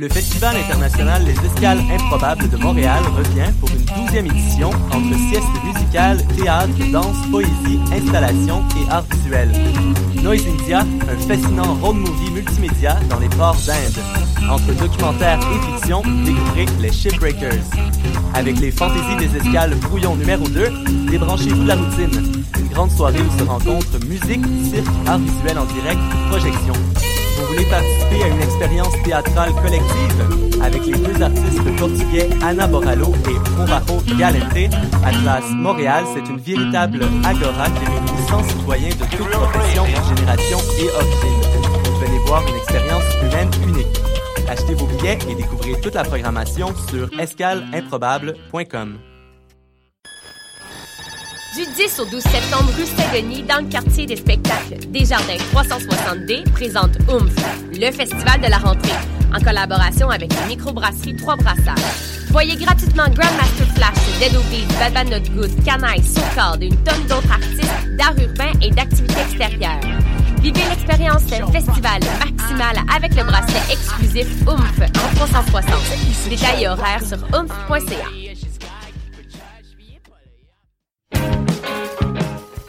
Le Festival international Les Escales Improbables de Montréal revient pour une douzième édition entre sieste musicale, théâtre, danse, poésie, installation et art visuel. Noise India, un fascinant road movie multimédia dans les ports d'Inde. Entre documentaire et fiction, découvrez les Shipbreakers. Avec les fantaisies des escales brouillon numéro 2, débranchez-vous de la routine. Une grande soirée où se rencontrent musique, cirque, art visuel en direct, projection. Vous voulez participer à une expérience théâtrale collective avec les deux artistes portugais Ana Boralo et Provajo Galente à Place Montréal, c'est une véritable agora qui réunit 100 citoyens de toutes professions, générations et origines. Venez voir une expérience humaine unique. Achetez vos billets et découvrez toute la programmation sur escaleimprobable.com. Du 10 au 12 septembre, rue Saint-Denis, dans le quartier des spectacles, Desjardins 360D présente OOMF, le festival de la rentrée, en collaboration avec la microbrasserie Trois Brassards. Voyez gratuitement Grandmaster Flash, Dead Obies, Bad Bad Not Good, Canaille, Socard, une tonne d'autres artistes d'art urbain et d'activités extérieures. Vivez l'expérience festival maximale avec le bracelet exclusif OOMF en 360. Détails et horaires sur oomph.ca.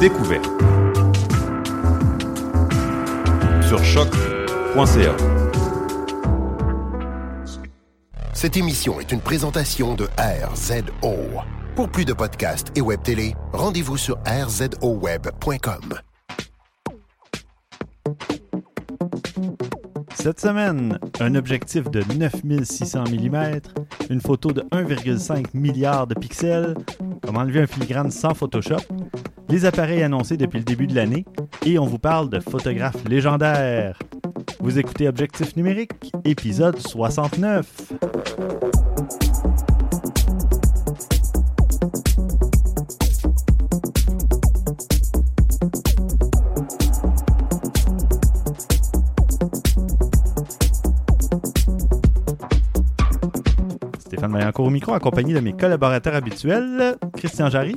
découverte. Sur choc.ca. Cette émission est une présentation de RZO. Pour plus de podcasts et web télé, rendez-vous sur rzoweb.com. Cette semaine, un objectif de 9600 mm, une photo de 1,5 milliard de pixels, comment enlever un filigrane sans Photoshop, les appareils annoncés depuis le début de l'année, et on vous parle de photographes légendaires. Vous écoutez Objectif numérique, épisode 69. Stéphane Maillancourt au micro, accompagné de mes collaborateurs habituels, Christian Jarry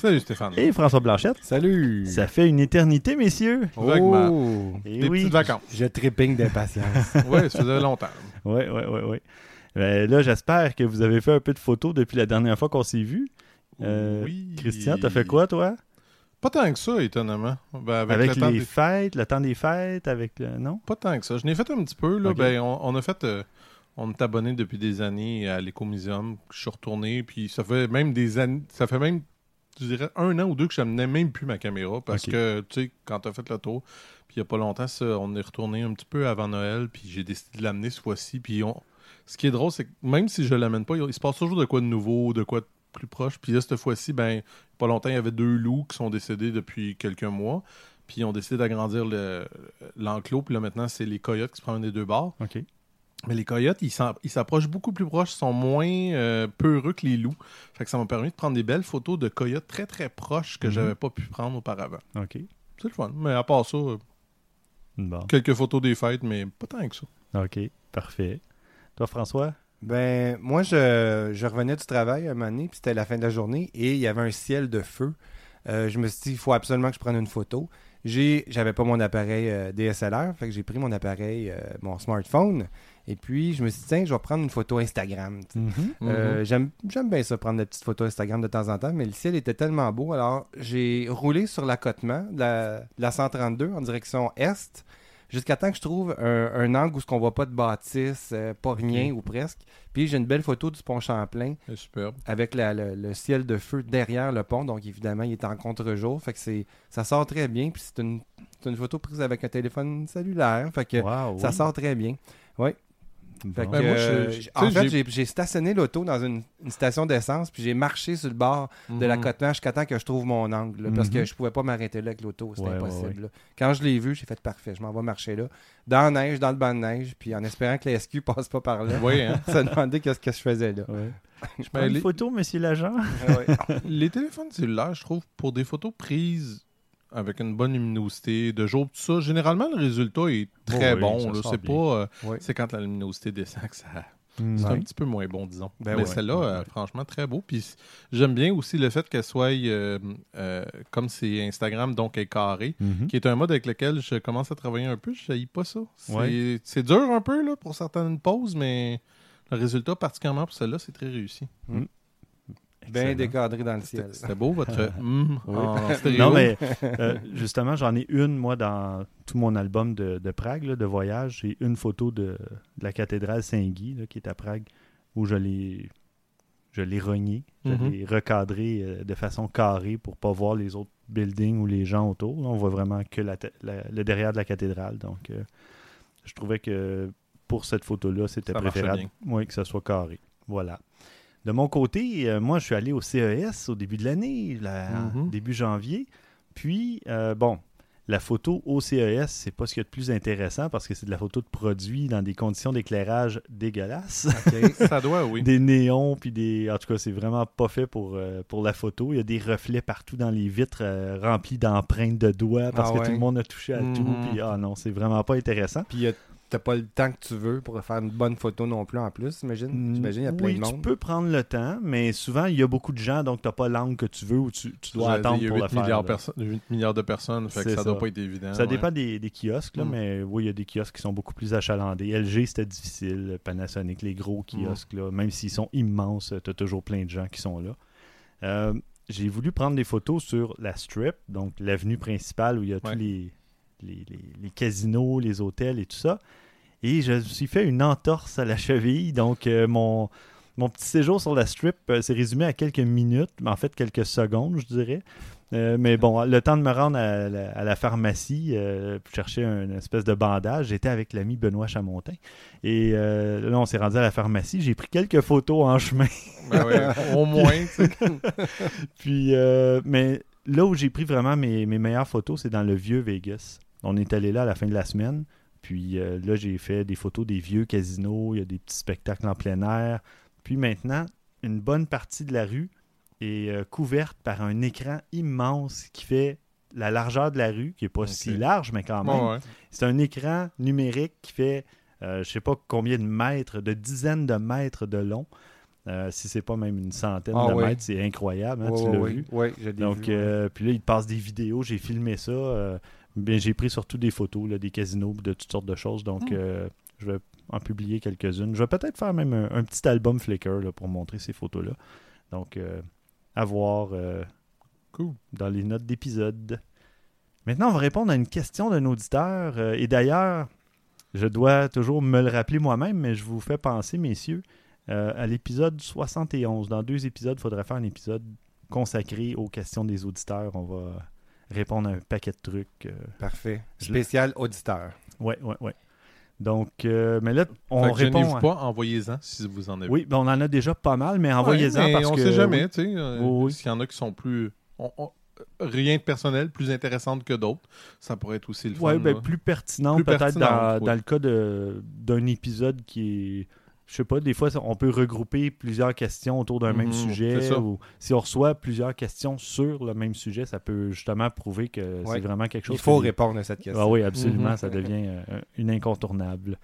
Salut Stéphane. et François Blanchette. Salut! Ça fait une éternité, messieurs. Oh! Et Des oui. petites vacances. Je trépigne d'impatience. Oui, ça faisait longtemps. Oui, oui, oui, oui. Ben, là, j'espère que vous avez fait un peu de photos depuis la dernière fois qu'on s'est vu. Euh, oui. Christian, t'as fait quoi, toi? Pas tant que ça, étonnamment. Ben, avec Avec, le temps les des- fêtes, le temps des fêtes, avec le... Non? Pas tant que ça. Je n'ai fait un petit peu. Là. Ben, on, on a fait. euh, on est abonné depuis des années à l'Écomuséum. Je suis retourné. Puis ça fait même des années. Ça fait même, je dirais, un an ou deux que je n'amenais même plus ma caméra. Parce que, tu sais, quand tu as fait le tour, puis il n'y a pas longtemps, ça, on est retourné un petit peu avant Noël. Puis j'ai décidé de l'amener cette fois-ci. Puis on... ce qui est drôle, c'est que même si je ne l'amène pas, il se passe toujours de quoi de nouveau, de quoi de plus proche. Puis là, cette fois-ci, ben, pas longtemps, il y avait deux loups qui sont décédés depuis quelques mois. Puis ils ont décidé d'agrandir le- l'enclos. Puis là, maintenant, c'est les coyotes qui se promènent des deux bords. OK. Mais les coyotes, ils s'approchent beaucoup plus proches, sont moins euh, peureux que les loups. Fait que ça m'a permis de prendre des belles photos de coyotes très très proches que Mhm. j'avais pas pu prendre auparavant. OK. C'est le fun. Mais à part ça, euh, Bon. quelques photos des fêtes, mais pas tant que ça. OK. Parfait. Toi, François? ben, moi, je, je revenais du travail un moment donné, puis c'était la fin de la journée, et il y avait un ciel de feu. Euh, je me suis dit, il faut absolument que je prenne une photo. J'ai, j'avais pas mon appareil euh, DSLR, fait que j'ai pris mon appareil, euh, mon smartphone, et puis je me suis dit, tiens, je vais prendre une photo Instagram. Mhm. Euh, j'aime, j'aime bien ça, prendre des petites photos Instagram de temps en temps, mais le ciel était tellement beau. Alors, j'ai roulé sur l'accotement de la, de la 132 en direction est. jusqu'à temps que je trouve un, un angle où ce qu'on voit pas de bâtisse, euh, pas rien ou presque. Puis j'ai une belle photo du pont Champlain C'est superbe. avec la- le, le ciel de feu derrière le pont. Donc évidemment, il est en contre-jour. Fait que c'est ça sort très bien. Puis c'est une, c'est une photo prise avec un téléphone cellulaire. Fait que Wow, ça oui. sort très bien. Bon. Fait que, moi, je- je- en fait, j'ai- stationné l'auto dans une, une station d'essence, puis j'ai marché sur le bord de la Mhm. côte nord jusqu'à temps que je trouve mon angle, là, parce que Mhm. je pouvais pas m'arrêter là avec l'auto, c'était Ouais, impossible. ouais. là. Quand je l'ai vu, j'ai fait parfait, je m'en vais marcher là, dans la neige, dans le banc de neige, puis en espérant que la SQ passe pas par là. Oui, hein. Ça demandait qu'est-ce que je faisais là. Ouais. Je prends une les- photo, monsieur l'agent. Les téléphones cellulaires, je trouve, pour des photos prises avec une bonne luminosité, de jour, tout ça, généralement, le résultat est très Oh oui, bon. C'est pas... euh, Oui. C'est quand la luminosité descend que ça... C'est un petit peu moins bon, disons. Ben Mais ouais. celle-là, Ouais, euh, ouais. franchement, très beau. Puis j'aime bien aussi le fait qu'elle soit, euh, euh, comme c'est Instagram, donc elle est carrée, Mhm. qui est un mode avec lequel je commence à travailler un peu. Je ne pas ça. C'est dur un peu là, pour certaines pauses, mais le résultat, particulièrement pour celle-là, c'est très réussi. Bien décadré dans le ciel. C'était beau, votre Oui. stéréo. Non, mais euh, justement, j'en ai une, moi, dans tout mon album de, de Prague, là, de voyage. J'ai une photo de, de la cathédrale Saint-Guy, qui est à Prague, où je l'ai je l'ai rogné, je Mhm. l'ai recadré euh, de façon carrée pour pas voir les autres buildings ou les gens autour. Là, on voit vraiment que la te- la- le derrière de la cathédrale. Donc, euh, je trouvais que pour cette photo-là, c'était préférable oui, que ça soit carré. Voilà. De mon côté, euh, moi, je suis allé au CES au début de l'année, la- Mhm. début janvier. Puis, euh, bon, la photo au CES, c'est pas ce qu'il y a de plus intéressant parce que c'est de la photo de produits dans des conditions d'éclairage dégueulasses. ça doit, oui. des néons, puis des. En tout cas, c'est vraiment pas fait pour, euh, pour la photo. Il y a des reflets partout dans les vitres euh, remplis d'empreintes de doigts parce Ah que ouais. tout le monde a touché à tout. Mhm. Puis, ah non, c'est vraiment pas intéressant. Puis t'as pas le temps que tu veux pour faire une bonne photo non plus en plus, j'imagine. J'imagine, il y a plein oui, de tu monde. peux prendre le temps, mais souvent, il y a beaucoup de gens, donc tu n'as pas l'angle que tu veux ou tu, tu dois attendre il y a pour 8 le faire. milliards, là. perso- 8 milliards de personnes, fait que ça, ça. doit pas être évident. Ça ouais. dépend des, des kiosques, là, Mm. mais oui, il y a des kiosques qui sont beaucoup plus achalandés. LG, c'était difficile. Panasonic, les gros kiosques, là, même s'ils sont immenses, tu as toujours plein de gens qui sont là. Euh, J'ai voulu prendre des photos sur la Strip, donc l'avenue principale où il y a Ouais. tous les, les, les- les casinos, les hôtels et tout ça. Et je me suis fait une entorse à la cheville, donc euh, mon, mon petit séjour sur la Strip euh, s'est résumé à quelques minutes, mais en fait quelques secondes, je dirais. Euh, mais bon, le temps de me rendre à la, à la pharmacie euh, pour chercher une espèce de bandage, j'étais avec l'ami Benoît Chamontin. Et là, on s'est rendu à la pharmacie. J'ai pris quelques photos en chemin. Ben ouais, au moins. Puis, mais là où j'ai pris vraiment mes, mes meilleures photos, c'est dans le vieux Vegas. On est allé là à la fin de la semaine. Puis euh, là, j'ai fait des photos des vieux casinos. Il y a des petits spectacles en plein air. Puis maintenant, une bonne partie de la rue est euh, couverte par un écran immense qui fait la largeur de la rue, qui n'est pas si large, mais quand même. Ouais. C'est un écran numérique qui fait, euh, je sais pas combien de mètres, de dizaines de mètres de long. Euh, si c'est pas même une centaine Ah de mètres, c'est incroyable. hein, tu l'as ouais. vu. Je Donc, euh, puis là, il te passe des vidéos. J'ai filmé ça. J'ai pris surtout des photos, là, des casinos, de toutes sortes de choses. Donc, Hmm. euh, je vais en publier quelques-unes. Je vais peut-être faire même un, un petit album Flickr là, pour montrer ces photos-là. Donc, euh, à voir euh, Cool. dans les notes d'épisode. Maintenant, on va répondre à une question d'un auditeur. et d'ailleurs, je dois toujours me le rappeler moi-même, mais je vous fais penser, messieurs, euh, à l'épisode 71. Dans deux épisodes, il faudrait faire un épisode consacré aux questions des auditeurs. On va répondre à un paquet de trucs. euh. Parfait. Spécial auditeur. Ouais, ouais, ouais. Donc, euh, mais là, on répond. à- pas, envoyez-en si vous en avez. Oui, ben, on en a déjà pas mal, mais envoyez-en Ouais, parce on que. sait jamais, oui. tu sais. euh, Oui, oui. S'il y en a qui sont plus. on- on- rien de personnel, plus intéressantes que d'autres, ça pourrait être aussi le fun. Ouais, ben, là. plus pertinent peut-être dans, oui. dans le cas de- d'un épisode qui est. Je sais pas, des fois, on peut regrouper plusieurs questions autour d'un même Mhm, sujet. Ou si on reçoit plusieurs questions sur le même sujet, ça peut justement prouver que Ouais. c'est vraiment quelque chose. Il faut que répondre à cette question. Ah oui, absolument, Mhm. ça devient euh, une incontournable.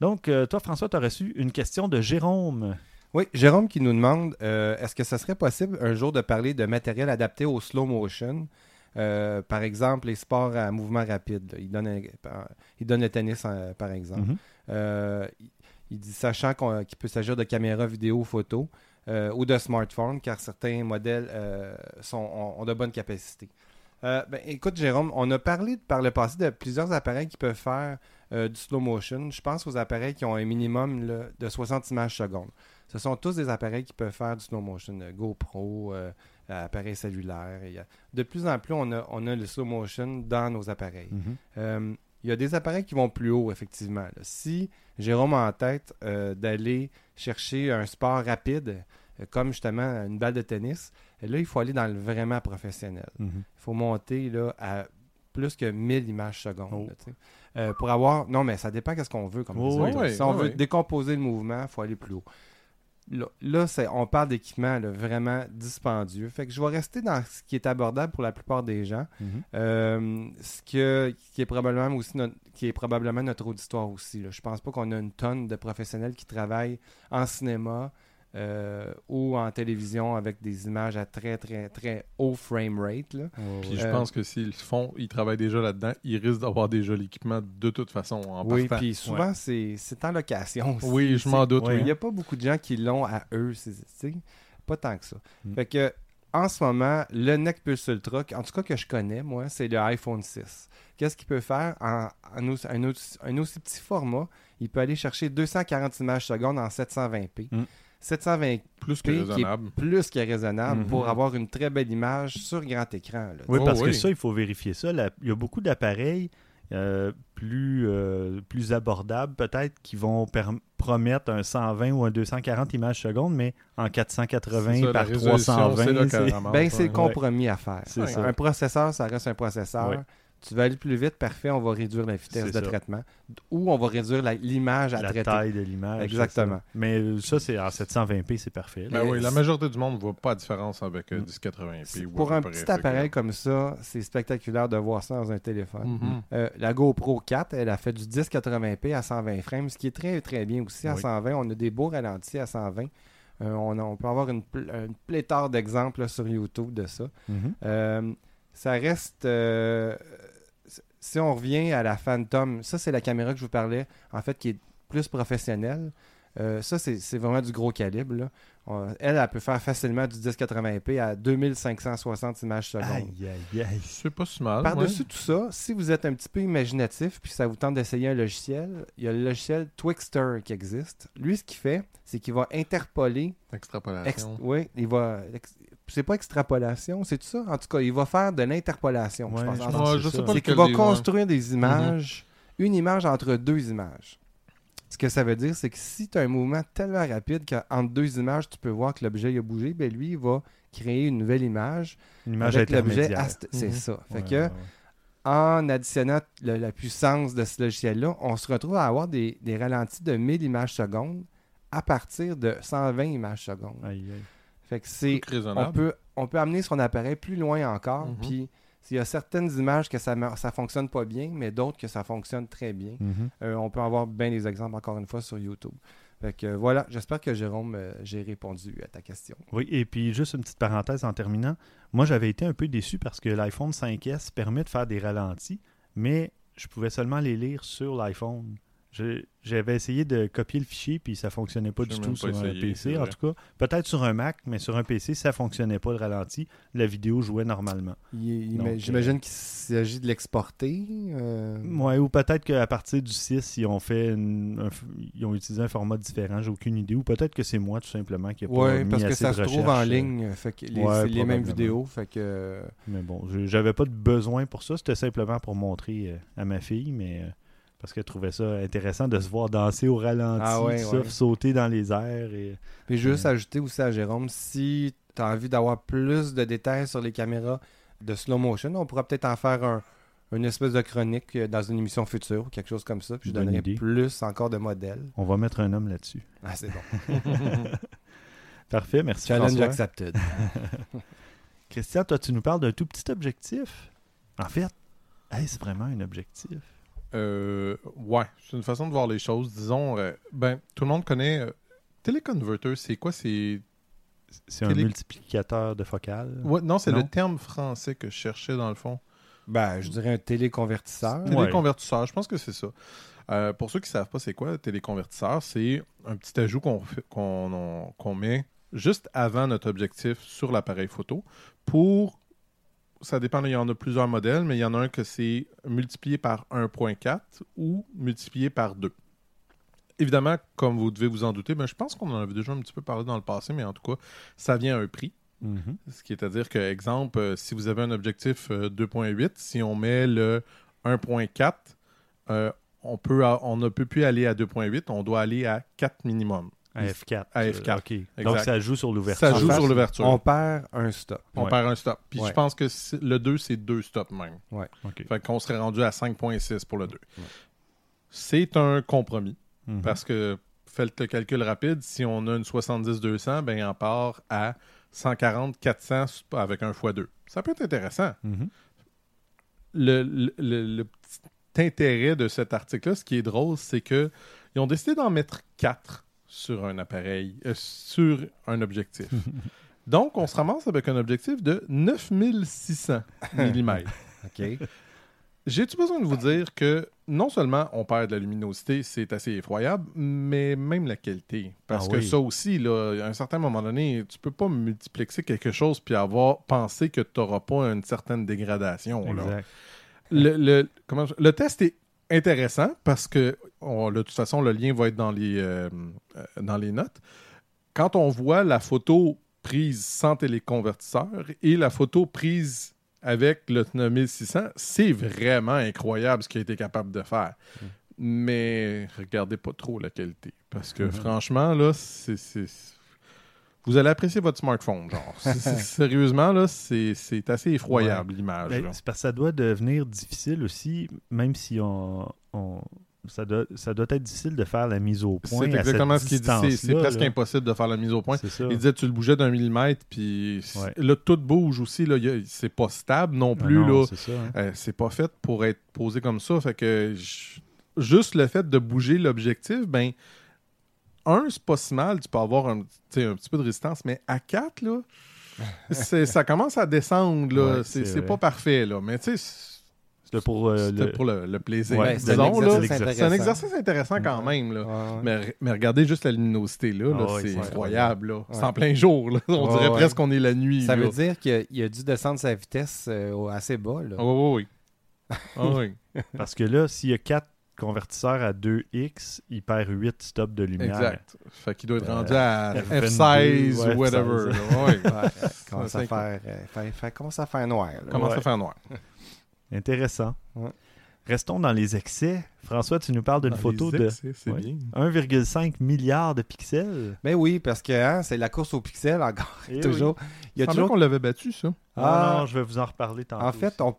Donc, euh, toi, François, tu as reçu une question de Jérôme. Oui, Jérôme qui nous demande euh, est-ce que ça serait possible un jour de parler de matériel adapté au slow motion? Euh, Par exemple, les sports à mouvement rapide. là. Il, donne il donne le tennis, euh, par exemple. Mhm. Il- dit sachant qu'on- qu'il peut s'agir de caméras vidéo, photo euh, ou de smartphones, car certains modèles euh, sont, ont, ont de bonnes capacités. Euh, ben, écoute, Jérôme, on a parlé par le passé de plusieurs appareils qui peuvent faire du slow motion. Je pense aux appareils qui ont un minimum là, de 60 images secondes. Ce sont tous des appareils qui peuvent faire du slow motion. GoPro, appareils cellulaires. De plus en plus, on a, on a le slow motion dans nos appareils. Mhm. Euh, il y a des appareils qui vont plus haut, effectivement. là. Si Jérôme a en tête euh, d'aller chercher un sport rapide, euh, comme justement une balle de tennis, là, il faut aller dans le vraiment professionnel. Mhm. Il faut monter là, à plus que 1000 images secondes. Oh. Euh, pour avoir. Non, mais ça dépend qu'est-ce qu'on veut comme Oh, oui, Si on oui, veut décomposer le mouvement, il faut aller plus haut. Là, on parle d'équipements là, vraiment dispendieux. Fait que je vais rester dans ce qui est abordable pour la plupart des gens. Mhm. Euh, ce que, qui, est probablement aussi notre, qui est probablement notre auditoire aussi. Là. Je pense pas qu'on a une tonne de professionnels qui travaillent en cinéma euh, ou en télévision avec des images à très, très, très haut frame rate. Là. Puis je pense que s'ils le font, ils travaillent déjà là-dedans, ils risquent d'avoir déjà l'équipement de toute façon en Oui, puis souvent, c'est, c'est en location. aussi. Oui, je m'en doute. Ouais. Il oui. n'y a pas beaucoup de gens qui l'ont à eux. c'est- c'est- pas tant que ça. Mm. Fait que, en ce moment, le Neck Pulse Ultra, en tout cas que je connais, moi, c'est le iPhone 6. Qu'est-ce qu'il peut faire? En, en aussi- un, aussi, un aussi petit format? Il peut aller chercher 240 images secondes en 720p. Mm. 720p Plus que qui est raisonnable. plus que raisonnable Mhm. pour avoir une très belle image sur grand écran. là. Oui, Oh, parce que ça, il faut vérifier ça. Il y a beaucoup d'appareils euh, plus, euh, plus abordables, peut-être, qui vont promettre un 120 ou un 240 images secondes, mais en 480 C'est ça, la par résolution, c'est 320. là qu'elle c'est- Ben, ouais. le compromis à faire. C'est Un- ça. Un processeur, ça reste un processeur. Ouais. Tu veux aller plus vite, parfait, on va réduire la vitesse de ça. traitement. Ou on va réduire la- l'image à la traiter. taille de l'image. Exactement. ça. Mais euh, ça, c'est en 720p, c'est parfait. Ben oui, la majorité du monde ne voit pas la différence avec euh, Mm. 1080p. C'est- ou Pour un petit appareil comme ça, c'est spectaculaire de voir ça dans un téléphone. Mhm. Euh, la GoPro 4, elle a fait du 1080p à 120 frames, ce qui est très très bien aussi à Oui. 120. On a des beaux ralentis à 120. Euh, on, a- on peut avoir une, pl- une pléthore d'exemples sur YouTube de ça. Mhm. Euh, ça reste. Si on revient à la Phantom, ça c'est la caméra que je vous parlais, en fait, qui est plus professionnelle. Euh, ça, c'est vraiment du gros calibre. On- elle, elle peut faire facilement du 1080p à 2560 images secondes. Aïe, aïe, aïe. C'est pas si mal. Par-dessus ouais. tout ça, si vous êtes un petit peu imaginatif puis ça vous tente d'essayer un logiciel, il y a le logiciel Twixter qui existe. Lui, ce qu'il fait, c'est qu'il va interpoler. ex- Extrapolation. oui, il va. ex- c'est pas extrapolation, c'est tout ça? En tout cas, il va faire de l'interpolation. je Ouais, pense. je En- pense c'est sais ça. pas c'est qu'il va construire des images, une image entre deux images. Ce que ça veut dire, c'est que si tu as un mouvement tellement rapide qu'entre deux images, tu peux voir que l'objet a bougé, ben lui, il va créer une nouvelle image Une image avec l'objet. C'est Mhm. ça. Fait Ouais, que ouais, en additionnant le- la puissance de ce logiciel-là, on se retrouve à avoir des, des ralentis de 1000 images secondes à partir de 120 images secondes. Aïe, aïe. Fait que c'est on raisonnable. peut, on peut amener son appareil plus loin encore. Mhm. Puis il y a certaines images que ça ne fonctionne pas bien, mais d'autres que ça fonctionne très bien. Mhm. Euh, on peut avoir bien des exemples encore une fois sur YouTube. Fait que euh, voilà, j'espère que Jérôme, euh, j'ai répondu à ta question. Oui, et puis juste une petite parenthèse en terminant. Moi, j'avais été un peu déçu parce que l'iPhone 5S permet de faire des ralentis, mais je pouvais seulement les lire sur l'iPhone. J'avais essayé de copier le fichier, puis ça fonctionnait pas du tout pas sur un PC. En tout cas, peut-être sur un Mac, mais sur un PC, ça fonctionnait pas le ralenti. La vidéo jouait normalement. J'imagine qu'il s'agit de l'exporter. euh, Ouais, ou peut-être qu'à partir du 6, ils ont fait une- un ils ont utilisé un format différent, j'ai aucune idée. Ou peut-être que c'est moi tout simplement qui a pas Oui, mis parce que ça de se trouve en euh, ligne. Fait que les, Ouais, mêmes vidéos. Fait que. euh, Mais bon, je- j'avais pas de besoin pour ça. C'était simplement pour montrer euh, à ma fille, mais euh, parce qu'elle trouvait ça intéressant de se voir danser au ralenti, Ah ouais, sauter dans les airs. Et... Puis juste Ouais. ajouter aussi à Jérôme, si tu as envie d'avoir plus de détails sur les caméras de slow motion, on pourra peut-être en faire un- une espèce de chronique euh, dans une émission future ou quelque chose comme ça. Puis je Bonne donnerai idée. plus encore de modèles. On va mettre un homme là-dessus. Ah, c'est bon. Parfait, merci Challenge François. accepted. Christian, toi, tu nous parles d'un tout petit objectif. En fait, est-ce vraiment un objectif? Euh, ouais, c'est une façon de voir les choses. Disons, euh, ben, tout le monde connaît. euh, téléconverter, c'est quoi? C'est. C'est un multiplicateur de focale. Ouais, non, c'est le terme français que je cherchais dans le fond. ben, je dirais un téléconvertisseur. Ouais. Téléconvertisseur, je pense que c'est ça. Euh, pour ceux qui ne savent pas c'est quoi le téléconvertisseur, c'est un petit ajout qu'on qu'on met juste avant notre objectif sur l'appareil photo pour ça dépend, il y en a plusieurs modèles, mais il y en a un que c'est multiplié par 1.4 ou multiplié par 2. Évidemment, comme vous devez vous en douter, ben, je pense qu'on en avait déjà un petit peu parlé dans le passé, mais en tout cas, ça vient à un prix. Mhm. Ce qui est à dire que, exemple, euh, si vous avez un objectif euh, 2.8, si on met le 1.4, euh, on, peut on ne peut plus aller à 2.8, on doit aller à 4 minimum. À F4. À euh, F4, OK. exact. Donc, ça joue sur l'ouverture. Ça joue sur l'ouverture. On On, perd un stop. Ouais. perd un stop. Puis Ouais. je pense que c'est- le 2, c'est deux stops même. OK. Fait qu'on serait rendu à 5.6 pour le 2. C'est un compromis. Mhm. Parce que, faites le calcul rapide, si on a une 70-200, ben on part à 140-400 avec un x2. Ça peut être intéressant. Le, le- le- le petit intérêt de cet article-là, ce qui est drôle, c'est que ils ont décidé d'en mettre 4 sur un appareil, euh, sur un objectif. Donc, on se ramasse avec un objectif de 9600 mm. OK. J'ai-tu besoin de vous dire que non seulement on perd de la luminosité, c'est assez effroyable, mais même la qualité? Parce Ah que oui. ça aussi, là, à un certain moment donné, tu peux pas multiplexer quelque chose puis avoir pensé que tu n'auras pas une certaine dégradation. là. Exact. Le, le- comment le test est intéressant parce que on- de toute façon, le lien va être dans les, euh, euh, dans les notes. Quand on voit la photo prise sans téléconvertisseur et la photo prise avec le 9600, c'est vraiment incroyable ce qu'il a été capable de faire. Mais regardez pas trop la qualité. Parce que franchement, là, c'est. Vous allez apprécier votre smartphone, genre. Sérieusement, là, c'est assez effroyable l'image. Ben, parce que ça doit devenir difficile aussi, même si on, on- ça, doit, ça doit être difficile de faire la mise au point. C'est à exactement cette ce qu'il dit. C'est- presque là. impossible de faire la mise au point. Il disait tu le bougeais d'un millimètre, puis Ouais. là, tout bouge aussi. C'est pas stable non Ah plus. là. c'est hein. Euh, pas fait pour être posé comme ça. Fait que juste le fait de bouger l'objectif, ben, un, c'est pas si mal. Tu peux avoir un, un petit peu de résistance, mais à 4, là, c'est- ça commence à descendre. Là. Ouais, c'est pas parfait. Là. Mais tu sais, C'était pour euh, le- pour le, le plaisir. Ouais, c'est un exercice un intéressant. exercice intéressant quand même. Là. Ouais, ouais. Mais, mais regardez juste la luminosité, là, là, Ah c'est incroyable. Ouais. C'est en plein jour. là. On dirait ouais. presque qu'on est la nuit. Ça là. veut dire qu'il a, dû descendre sa vitesse euh, assez bas. Là. Ah oui, oui, oui. Ah oui. Parce que là, s'il y a 4 convertisseurs à 2x, il perd 8 stops de lumière. Exact. Fait qu'il doit être Euh, rendu à F22, F16 ouais, ou whatever. F16. là. Ouais. Ouais, commence, Ça, à faire, euh, fait- fait- commence à faire noir. là. Commence Ouais. à faire noir. Intéressant. Ouais. Restons dans les excès. François, tu nous parles d'une photo de excès, C'est Ouais. bien. 1,5 milliard de pixels. Mais oui, parce que hein, c'est la course au pixel encore. Eh toujours. Il y a toujours qu'on l'avait battu, ça. Ah, Ah. non, je vais vous en reparler tantôt. En fait, on,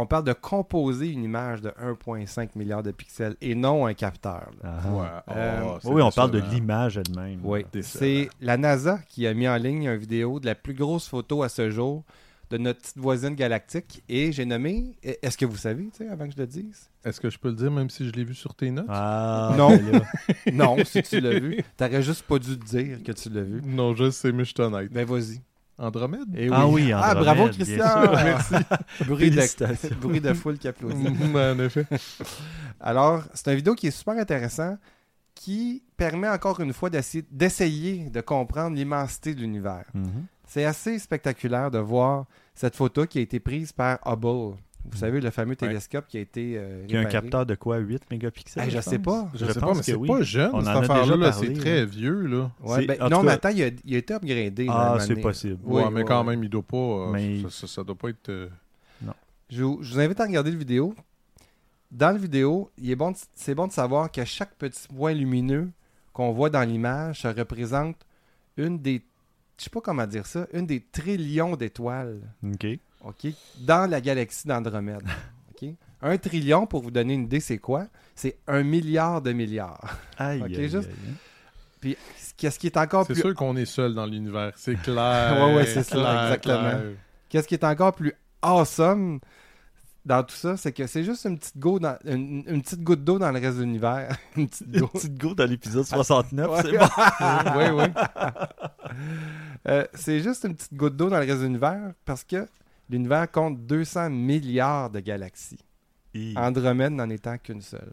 on parle de composer une image de 1,5 milliard de pixels et non un capteur. Ah. Ouais. Euh, Oh, oui, on parle de l'image elle-même. Oui, c'est la NASA qui a mis en ligne une vidéo de la plus grosse photo à ce jour de notre petite voisine galactique et j'ai nommé. Est-ce que vous savez, tu sais, avant que je le dise? Est-ce que je peux le dire même si je l'ai vu sur tes notes? Ah, Non. ben. Non, si tu l'as vu, t'aurais juste pas dû te dire que tu l'as vu. Non, je sais, mais je suis honnête. Ben vas-y. Andromède? Eh Ah oui, Ah Andromède, bravo bien Christian. Merci. bruit, de, Félicitations. bruit de foule qui applaudit. Ben, en effet. Alors, c'est une vidéo qui est super intéressant, qui permet encore une fois d'essayer de comprendre l'immensité de l'univers. Mhm. C'est assez spectaculaire de voir cette photo qui a été prise par Hubble. Vous savez, le fameux télescope qui a été euh, Qui a un capteur de quoi? 8 mégapixels Hey, je sais pense? pas. Je, sais pas, mais c'est oui. pas jeune, On cette en a déjà affaire-là. C'est très vieux, là. Ouais, C'est- ben, en non, mais attends, il a, il a été upgradé. Ah, c'est possible. Oui, ouais, mais quand même, il doit pas. euh, Mais- ça, ça, ça doit pas être. euh, Je, vous- je vous invite à regarder la vidéo. Dans la vidéo, il est bon de- c'est bon de savoir que chaque petit point lumineux qu'on voit dans l'image, ça représente une des, je sais pas comment dire ça, une des trillions d'étoiles, OK. Ok, dans la galaxie d'Andromède. ok? Un trillion, pour vous donner une idée, c'est quoi? C'est un milliard de milliards. Aïe, aïe, juste- aïe. Puis, qu'est-ce qui est encore C'est plus, sûr qu'on est seul dans l'univers. C'est clair. Ouais, ouais, c'est ça, exactement. qu'est-ce qui est encore plus awesome dans tout ça, c'est que c'est juste une petite, go dans- une, une petite goutte d'eau dans le reste de l'univers. une petite Une go. petite go dans l'épisode 69, Ouais. c'est bon. oui, oui. Euh, c'est juste une petite goutte d'eau dans le reste de l'univers parce que l'univers compte 200 milliards de galaxies. Andromède n'en étant qu'une seule.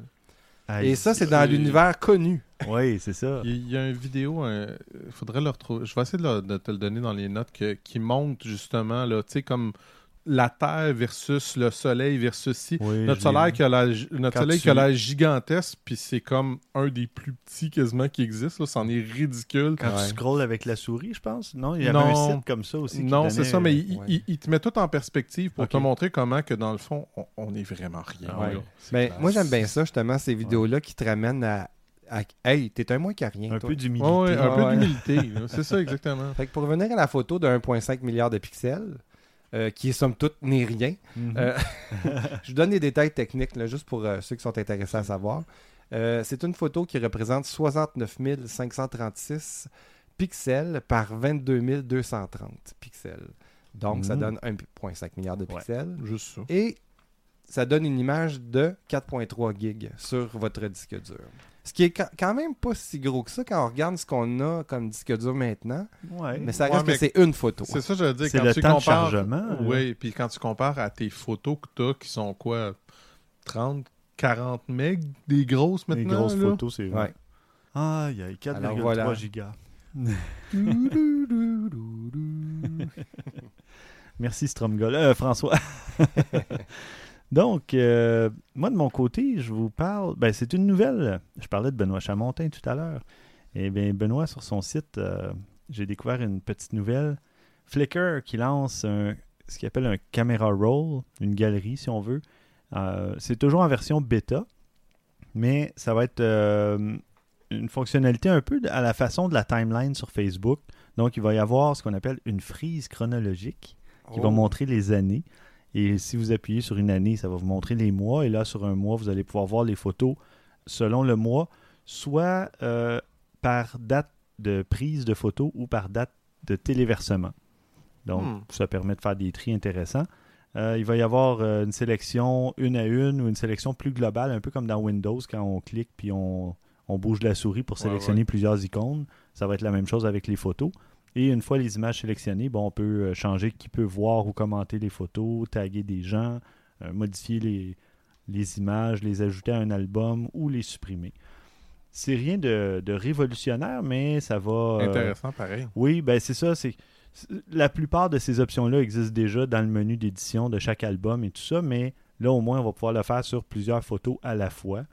Et ça, c'est dans c'est- l'univers connu. Oui, c'est ça. Il y a une vidéo, il faudrait le retrouver. Je vais essayer de, le- de te le donner dans les notes que- qui montre justement, là, tu sais, comme la Terre versus le Soleil versus si. Oui, notre soleil, qui a la- notre Quand soleil tu- qui a l'air gigantesque, puis c'est comme un des plus petits quasiment qui existe. Là, c'en est ridicule. Quand Ouais. tu scrolls avec la souris, je pense. Non, il y avait Non. un site comme ça aussi. qui Non, c'est ça, mais euh, il, ouais. il- il te met tout en perspective pour te montrer comment que dans le fond, on, on est vraiment rien. Ah ouais. Ben, moi, j'aime bien ça, justement, ces vidéos-là qui te ramènent à, à- Hey, t'es un moins qu'à rien. un toi. peu d'humilité. Ouais, un Ah peu ouais. d'humilité. C'est ça, exactement. Fait que pour revenir à la photo de 1,5 milliard de pixels, euh, qui somme toute n'est rien, Mhm. euh, je vous donne des détails techniques, là, juste pour euh, ceux qui sont intéressés à savoir. C'est une photo qui représente 69 536 pixels par 22 230 pixels. Donc, ça Mhm. donne 1,5 milliard de Ouais. pixels. Juste ça. Et ça donne une image de 4.3 gigs sur votre disque dur. Ce qui est quand- même pas si gros que ça quand on regarde ce qu'on a comme disque dur maintenant. Ouais. Mais ça Ouais, reste mais que c'est une photo. C'est ça, je veux dire. C'est quand le tu temps de compares, chargement. Oui, puis quand tu compares à tes photos que tu as, qui sont quoi 30, 40 MB, des grosses maintenant. Les grosses là? photos, c'est vrai. Ouais. Aïe, aïe, 4,3 Alors voilà. gigas. Merci Stromgol. Euh, François. Donc, euh, moi de mon côté, je vous parle. Ben, c'est une nouvelle. Je parlais de Benoît Chamontin tout à l'heure. Eh bien, Benoît, sur son site, euh, j'ai découvert une petite nouvelle. Flickr qui lance un- ce qu'il appelle un camera roll, une galerie si on veut. Euh, c'est toujours en version bêta, mais ça va être une fonctionnalité un peu à la façon de la timeline sur Facebook. Donc, il va y avoir ce qu'on appelle une frise chronologique qui va Oh. montrer les années. Et si vous appuyez sur une année, ça va vous montrer les mois. Et là, sur un mois, vous allez pouvoir voir les photos selon le mois, soit euh, par date de prise de photo ou par date de téléversement. Donc, Hmm. ça permet de faire des tris intéressants. Euh, il va y avoir euh, une sélection une à une ou une sélection plus globale, un peu comme dans Windows quand on clique puis on, on bouge la souris pour Ouais, sélectionner ouais. plusieurs icônes. Ça va être la même chose avec les photos. Et une fois les images sélectionnées, bon, on peut euh, changer qui peut voir ou commenter les photos, taguer des gens, euh, modifier les, les images, les ajouter à un album ou les supprimer. C'est rien de, de révolutionnaire, mais ça va. euh, Intéressant, pareil. oui, ben c'est ça. C'est la plupart de ces options-là existent déjà dans le menu d'édition de chaque album et tout ça, mais là au moins on va pouvoir le faire sur plusieurs photos à la fois.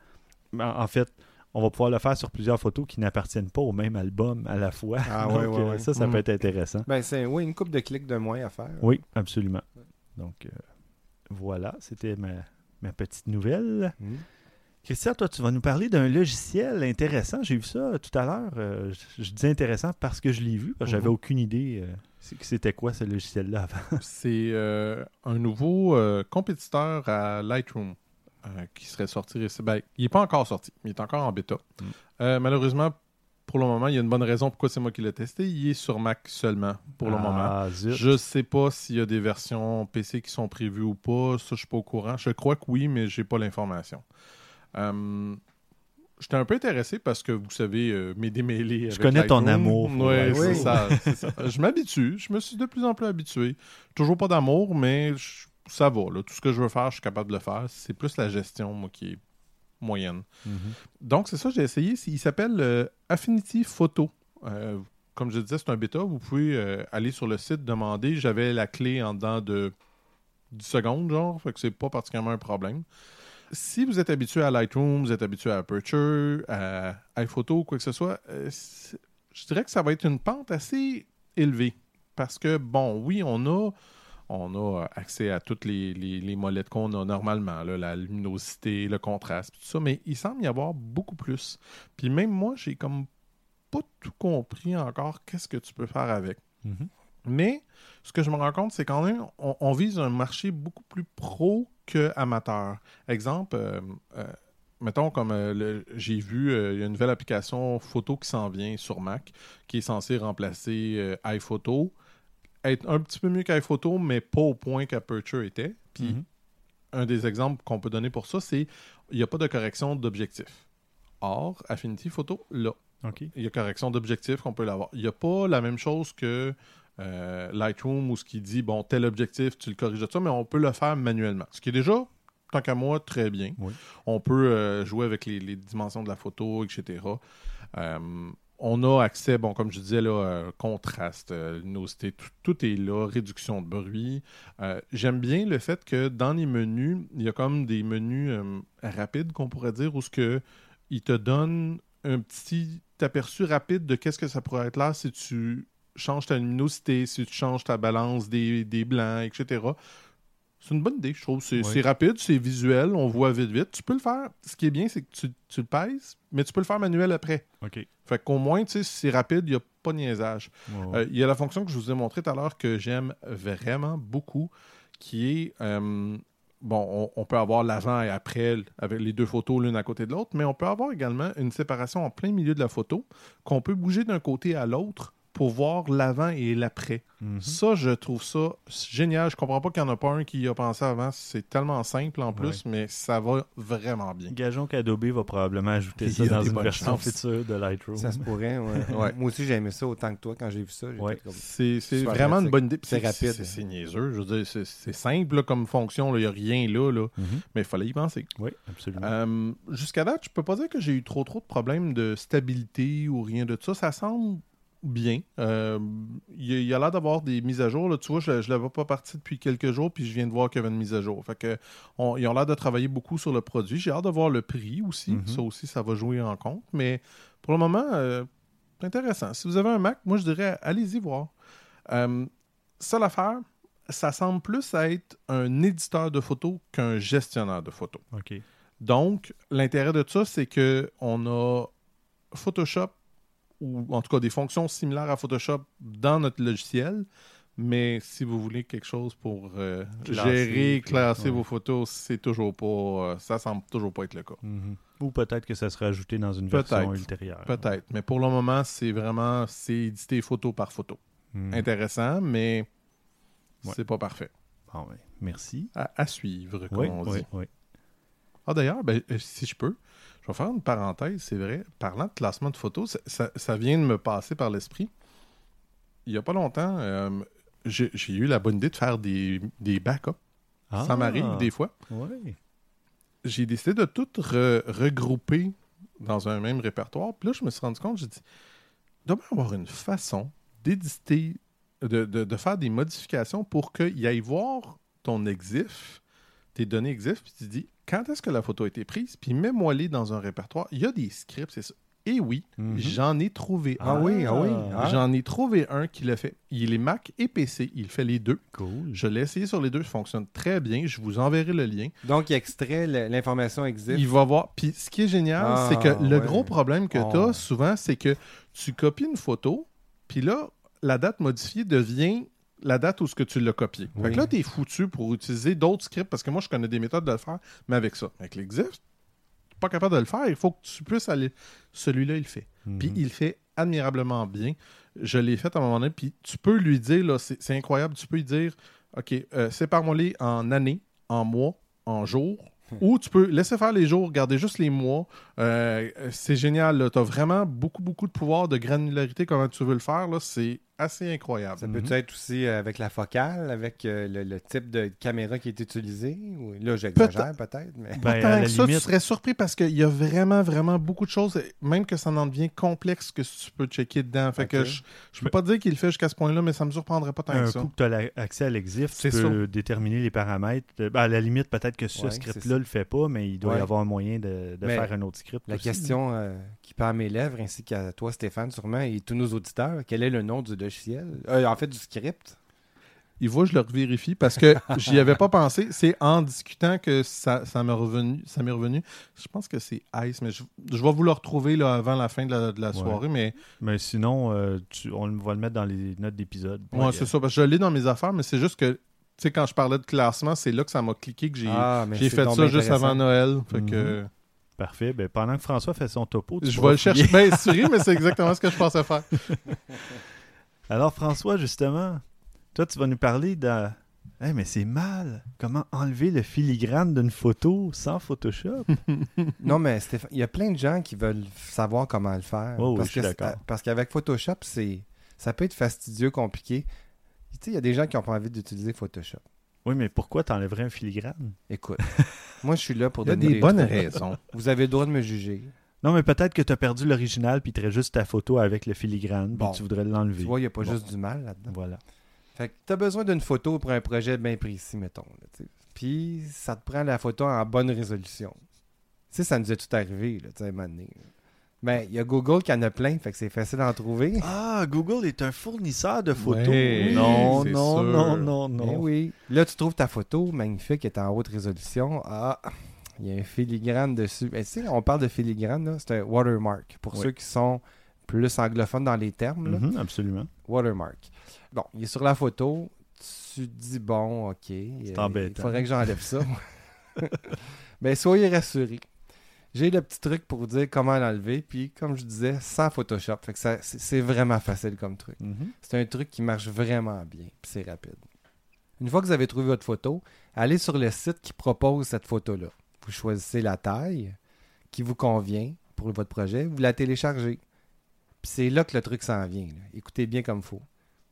En, en fait, on va pouvoir le faire sur plusieurs photos qui n'appartiennent pas au même album à la fois. Ah, Donc, ouais, ouais, euh, ouais. ça, ça peut être intéressant. Ben, c'est oui, une coupe de clics de moins à faire. Oui, absolument. Donc euh, voilà, c'était ma, ma petite nouvelle. Mhm. Christian, toi, tu vas nous parler d'un logiciel intéressant. J'ai vu ça tout à l'heure. Euh, je, je dis intéressant parce que je l'ai vu, parce que j'avais Mhm. aucune idée euh, c'est- que c'était quoi ce logiciel-là avant. C'est euh, un nouveau euh, compétiteur à Lightroom euh, qui serait sorti récemment. Ben, il n'est pas encore sorti, il est encore en bêta. Mm. Euh, malheureusement, pour le moment, il y a une bonne raison pourquoi c'est moi qui l'ai testé. Il est sur Mac seulement pour le moment. Ah, zut. Je sais pas s'il y a des versions PC qui sont prévues ou pas. Ça, je suis pas au courant. Je crois que oui, mais j'ai pas l'information. Euh, J'étais un peu intéressé parce que vous savez, euh, mes démêlés. avec connais ton amour Ouais, c'est ça, c'est ça. Je m'habitue. Je me suis de plus en plus habitué. Toujours pas d'amour, mais je- ça va. là. Tout ce que je veux faire, je suis capable de le faire. C'est plus la gestion, moi, qui est moyenne. Mhm. Donc, c'est ça, j'ai essayé. Il s'appelle euh, Affinity Photo. Euh, comme je disais, c'est un bêta. Vous pouvez euh, aller sur le site, demander. J'avais la clé en dedans de 10 secondes, genre. Fait que c'est pas particulièrement un problème. Si vous êtes habitué à Lightroom, vous êtes habitué à Aperture, à iPhoto, quoi que ce soit, je dirais que ça va être une pente assez élevée. Parce que, bon, oui, on a on a accès à toutes les, les, les molettes qu'on a normalement, là, la luminosité, le contraste, tout ça, mais il semble y avoir beaucoup plus. Puis même moi, j'ai comme pas tout compris encore qu'est-ce que tu peux faire avec. Mhm. Mais ce que je me rends compte, c'est quand même, on, on vise un marché beaucoup plus pro que amateur. Exemple, euh, euh, mettons comme euh, j'ai vu, euh, il y a une nouvelle application photo qui s'en vient sur Mac qui est censée remplacer euh, iPhoto. Être un petit peu mieux qu'iPhoto, mais pas au point qu'Aperture était. Puis Mhm. un des exemples qu'on peut donner pour ça, c'est il n'y a pas de correction d'objectif. Or, Affinity Photo, là, il y a correction d'objectif qu'on peut l'avoir. Il n'y a pas la même chose que euh, Lightroom où ce qui dit, bon, tel objectif, tu le corriges de ça, mais on peut le faire manuellement. Ce qui est déjà, tant qu'à moi, très bien. Oui. On peut euh, jouer avec les, les dimensions de la photo, etc. Euh, on a accès, bon, comme je disais, là, euh, contraste, euh, luminosité, tout, est là, réduction de bruit. Euh, J'aime bien le fait que dans les menus, il y a comme des menus euh, rapides, qu'on pourrait dire, où ce que il te donne un petit aperçu rapide de qu'est-ce que ça pourrait être là si tu changes ta luminosité, si tu changes ta balance des, des blancs, etc. C'est une bonne idée, je trouve. C'est Oui. rapide, c'est visuel, on voit vite, vite. Tu peux le faire. Ce qui est bien, c'est que tu, tu le pèses, mais tu peux le faire manuel après. OK. Fait qu'au moins, tu sais, si c'est rapide, il n'y a pas de niaisage. Ouais. Euh, Il y a la fonction que je vous ai montrée tout à l'heure que j'aime vraiment beaucoup, qui est, euh, bon, on, on peut avoir l'avant et après avec les deux photos l'une à côté de l'autre, mais on peut avoir également une séparation en plein milieu de la photo qu'on peut bouger d'un côté à l'autre pour voir l'avant et l'après. Mhm. Ça, je trouve ça génial. Je comprends pas qu'il n'y en a pas un qui y a pensé avant. C'est tellement simple en plus, mais ça va vraiment bien. Gageons qu'Adobe va probablement ajouter ça dans une version future de Lightroom. Ça se pourrait, ouais. Ouais. Moi aussi, j'ai aimé ça autant que toi quand j'ai vu ça. C'est vraiment pratique. une bonne idée. C'est rapide. C'est niaiseux. Je veux dire, c'est- simple là, comme fonction. Il n'y a rien là, là. Mhm. mais il fallait y penser. Oui, absolument. Euh, Jusqu'à date, je peux pas dire que j'ai eu trop trop de problèmes de stabilité ou rien de ça. Ça semble bien. Euh, Il y a- il a l'air d'avoir des mises à jour. Là. Tu vois, je ne l'avais pas parti depuis quelques jours, puis je viens de voir qu'il y avait une mise à jour. Fait que, on- ils ont l'air de travailler beaucoup sur le produit. J'ai hâte de voir le prix aussi. Mhm. Ça aussi, ça va jouer en compte. Mais pour le moment, euh, c'est intéressant. Si vous avez un Mac, moi, je dirais, allez-y voir. Euh, seule affaire, ça semble plus être un éditeur de photos qu'un gestionnaire de photos. OK. Donc, l'intérêt de ça, c'est que on a Photoshop, ou en tout cas des fonctions similaires à Photoshop dans notre logiciel. Mais si vous voulez quelque chose pour euh, Classer, gérer, classer ouais. vos photos, c'est toujours pas. euh, ça semble toujours pas être le cas. Mhm. Ou peut-être que ça sera ajouté dans une version ultérieure. Peut-être. Mais pour le moment, c'est vraiment c'est édité photo par photo. Mhm. Intéressant, mais Ouais. c'est pas parfait. Bon, ouais. Merci. À, à suivre, comme Oui, on oui, dit. Ah d'ailleurs, ben, euh, si je peux, je vais faire une parenthèse, c'est vrai. Parlant de classement de photos, ça, ça- ça vient de me passer par l'esprit. Il n'y a pas longtemps, euh, j'ai eu la bonne idée de faire des, des backups. Ça Ah, m'arrive des fois. Oui. J'ai décidé de tout re- regrouper dans un même répertoire. Puis là, je me suis rendu compte, j'ai dit, y avoir une façon d'éditer, de, de- de faire des modifications pour qu'il aille voir ton exif, tes données exif, puis tu dis, quand est-ce que la photo a été prise, puis mets-moi les dans un répertoire. Il y a des scripts, c'est ça. Et oui, Mhm. j'en ai trouvé Ah un. oui, ah oui. Ah. J'en ai trouvé un qui l'a fait. Il est Mac et PC, il fait les deux. Cool. Je l'ai essayé sur les deux, ça fonctionne très bien. Je vous enverrai le lien. Donc, il extrait le- l'information existe. Il va voir. Puis ce qui est génial, Ah, c'est que le ouais. gros problème que tu as souvent, c'est que tu copies une photo, puis là, la date modifiée devient la date où ce que tu l'as copié. Fait que là, tu es foutu pour utiliser d'autres scripts, parce que moi, je connais des méthodes de le faire, mais avec ça. Avec l'Exif, tu n'es pas capable de le faire. Il faut que tu puisses aller. Celui-là, il le fait. Puis Mhm. il le fait admirablement bien. Je l'ai fait à un moment donné, puis tu peux lui dire, là, c'est incroyable, tu peux lui dire, OK, euh, sépare-moi-les en années, en mois, en jours, ou tu peux laisser faire les jours, garder juste les mois. Euh, c'est génial, tu as vraiment beaucoup, beaucoup de pouvoir, de granularité, comment tu veux le faire, là, c'est assez incroyable. Ça peut être aussi euh, avec la focale, avec euh, le, le type de caméra qui est utilisé? Ou- Là, j'exagère peut-être, mais... Ben, ça, tu limite, serais surpris parce qu'il y a vraiment, vraiment beaucoup de choses, même que ça en devient complexe que tu peux checker dedans. Fait que je, je peux pas dire qu'il le fait jusqu'à ce point-là, mais ça me surprendrait pas tant un que ça. coup que tu as accès à l'EXIF, tu peux déterminer les paramètres. Euh, ben, à la limite, peut-être que ce Ouais, script-là ça. le fait pas, mais il doit y avoir un moyen de, de faire un autre script. La aussi. question euh, qui part à mes lèvres, ainsi qu'à toi, Stéphane, sûrement, et tous nos auditeurs, quel est le nom du logiciel? Euh, en fait, du script. Il va, je le revérifie parce que j'y avais pas pensé. C'est en discutant que ça, ça m'est revenu, ça m'est revenu. Je pense que c'est Ice, mais je, je vais vous le retrouver là, avant la fin de la, de la Ouais. soirée. Mais Mais sinon, euh, tu- on va le mettre dans les notes d'épisode. moi, Puis, c'est ça. Parce que je l'ai dans mes affaires, mais c'est juste que, tu sais, quand je parlais de classement, c'est là que ça m'a cliqué que j'ai Ah, fait ça juste avant Noël. Fait Mhm. que Parfait. Ben, pendant que François fait son topo, tu je vais le chercher. Bien sûr, mais c'est exactement ce que je pensais faire. Alors, François, justement, toi, tu vas nous parler de. Hey, mais c'est mal. Comment enlever le filigrane d'une photo sans Photoshop? Non, mais Stéphane, il y a plein de gens qui veulent savoir comment le faire. Oh oui, parce je suis que- d'accord. Parce qu'avec Photoshop, c'est ça peut être fastidieux, compliqué. Tu sais, il y a des gens qui n'ont pas envie d'utiliser Photoshop. oui, mais pourquoi t'enlèverais un filigrane? Écoute, moi, je suis là pour donner des les bonnes trucs. raisons. Vous avez le droit de me juger. Non, mais peut-être que tu as perdu l'original puis tu juste ta photo avec le filigrane puis tu voudrais l'enlever. Tu vois, il n'y a pas Bon. juste du mal là-dedans. Voilà. Fait que tu as besoin d'une photo pour un projet bien précis, mettons. là. Puis ça te prend la photo en bonne résolution. Tu sais, ça nous est tout arrivé, là, tu sais, à un moment donné. Ben, il y a Google qui en a plein, fait que c'est facile d'en trouver. Ah, Google est un fournisseur de photos. Ouais, non, non, non, non, non, Ben oui. Là, tu trouves ta photo magnifique, elle est en haute résolution. Ah, il y a un filigrane dessus. Ben, tu sais, on parle de filigrane, là, c'est un watermark. Pour Oui. ceux qui sont plus anglophones dans les termes, là. Mhm, absolument. watermark. Bon, il est sur la photo. Tu dis, bon, ok. C'est embêtant. Il faudrait que j'enlève ça. Mais soyez rassurés. J'ai le petit truc pour vous dire comment l'enlever. Puis, comme je disais, sans Photoshop. Fait que ça, c'est, c'est vraiment facile comme truc. Mhm. C'est un truc qui marche vraiment bien. Puis c'est rapide. Une fois que vous avez trouvé votre photo, allez sur le site qui propose cette photo-là. Vous choisissez la taille qui vous convient pour votre projet. Vous la téléchargez. Puis c'est là que le truc s'en vient. là. Écoutez bien comme il faut.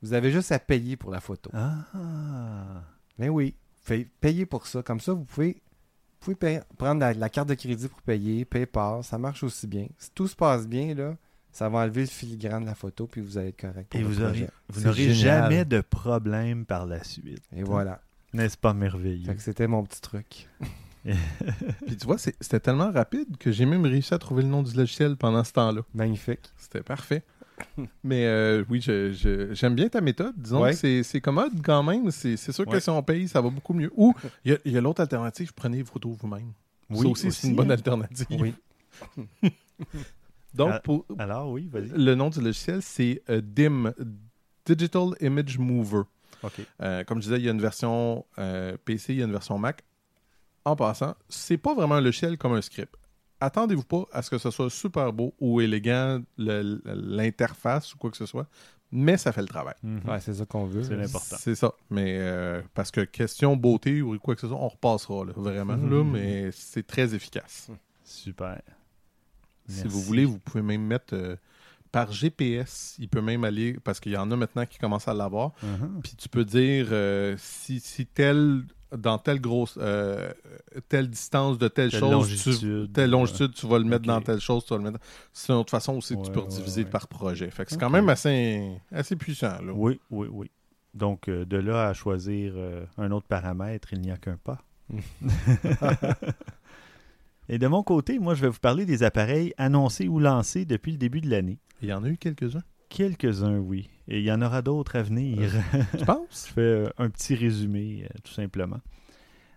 Vous avez juste à payer pour la photo. Ah. Mais oui, fait- payez pour ça. Comme ça, vous pouvez, vous pouvez payer- prendre la, la carte de crédit pour payer, PayPal, ça marche aussi bien. Si tout se passe bien, là, ça va enlever le filigrane de la photo, puis vous allez être correct. pour Et votre vous, projet. aurez, vous C'est n'aurez génial. jamais de problème par la suite. Et voilà. N'est-ce pas merveilleux? Fait que c'était mon petit truc. Puis tu vois, c'était tellement rapide que j'ai même réussi à trouver le nom du logiciel pendant ce temps-là. Magnifique. C'était parfait. Mais euh, oui, je- je- j'aime bien ta méthode. Disons Ouais. que c'est- commode quand même. C'est sûr que si on paye, ça va beaucoup mieux. Ou il y a- l'autre alternative, prenez les photos vous-même. ça aussi, c'est une bonne alternative. Oui. Donc, Ah. pour, Alors, oui, vas-y. le nom du logiciel, c'est euh, DIM, Digital Image Mover. Euh, comme je disais, il y a une version euh, PC, il y a une version Mac. En passant, c'est pas vraiment un logiciel comme un script. Attendez-vous pas à ce que ce soit super beau ou élégant, l'interface ou quoi que ce soit, mais ça fait le travail. Mhm. Ouais, c'est ça qu'on veut. C'est l'important. C'est ça. Mais euh, parce que question beauté ou quoi que ce soit, on repassera là, vraiment, là, mais c'est très efficace. Super. Si vous voulez, vous pouvez même mettre euh, par GPS. Il peut même aller, parce qu'il y en a maintenant qui commencent à l'avoir. Mhm. Puis tu peux dire euh, si, si tel, dans telle grosse, euh, telle distance de telle, Telle chose, longitude, tu, telle longitude, tu vas le mettre dans telle chose, tu vas le mettre. C'est une autre façon aussi que tu peux ouais, diviser ouais. par projet. Fait que c'est quand même assez, assez puissant. Là. Oui, oui, oui. Donc, euh, de là à choisir euh, un autre paramètre, il n'y a qu'un pas. Et de mon côté, moi, je vais vous parler des appareils annoncés ou lancés depuis le début de l'année. Il y en a eu quelques-uns. Quelques-uns, oui. Et il y en aura d'autres à venir. Tu penses? Je fais euh, un petit résumé, euh, tout simplement.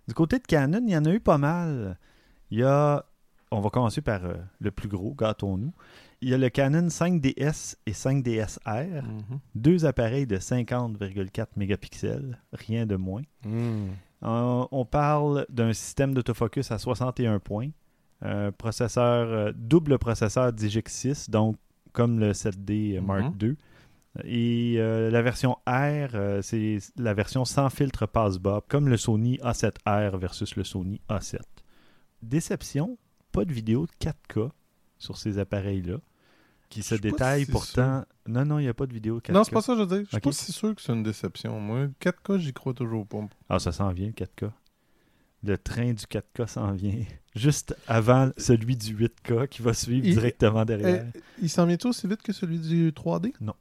Du côté de Canon, il y en a eu pas mal. Il y a, on va commencer par euh, le plus gros, gâtons-nous. Il y a le Canon 5DS et 5DSR, Mhm. deux appareils de 50,4 mégapixels, rien de moins. Hmm. Euh, on parle d'un système d'autofocus à 61 points, un processeur, euh, double processeur Digix 6, donc comme le 7D Mark Mhm. II. Et euh, la version R, euh, c'est la version sans filtre passe-bas, comme le Sony A7R versus le Sony A7. Déception, pas de vidéo de 4K sur ces appareils-là, qui se détaillent si pourtant. Non, non, il n'y a pas de vidéo 4K. Non, c'est pas ça, que je veux dire. Je suis pas si sûr que c'est une déception. Moi, 4K, j'y crois toujours pas. Ah, ça s'en vient, le 4K. Le train du 4K s'en vient. Juste avant celui du 8K qui va suivre directement derrière. Eh, il s'en vient-tu aussi vite que celui du 3D? Non.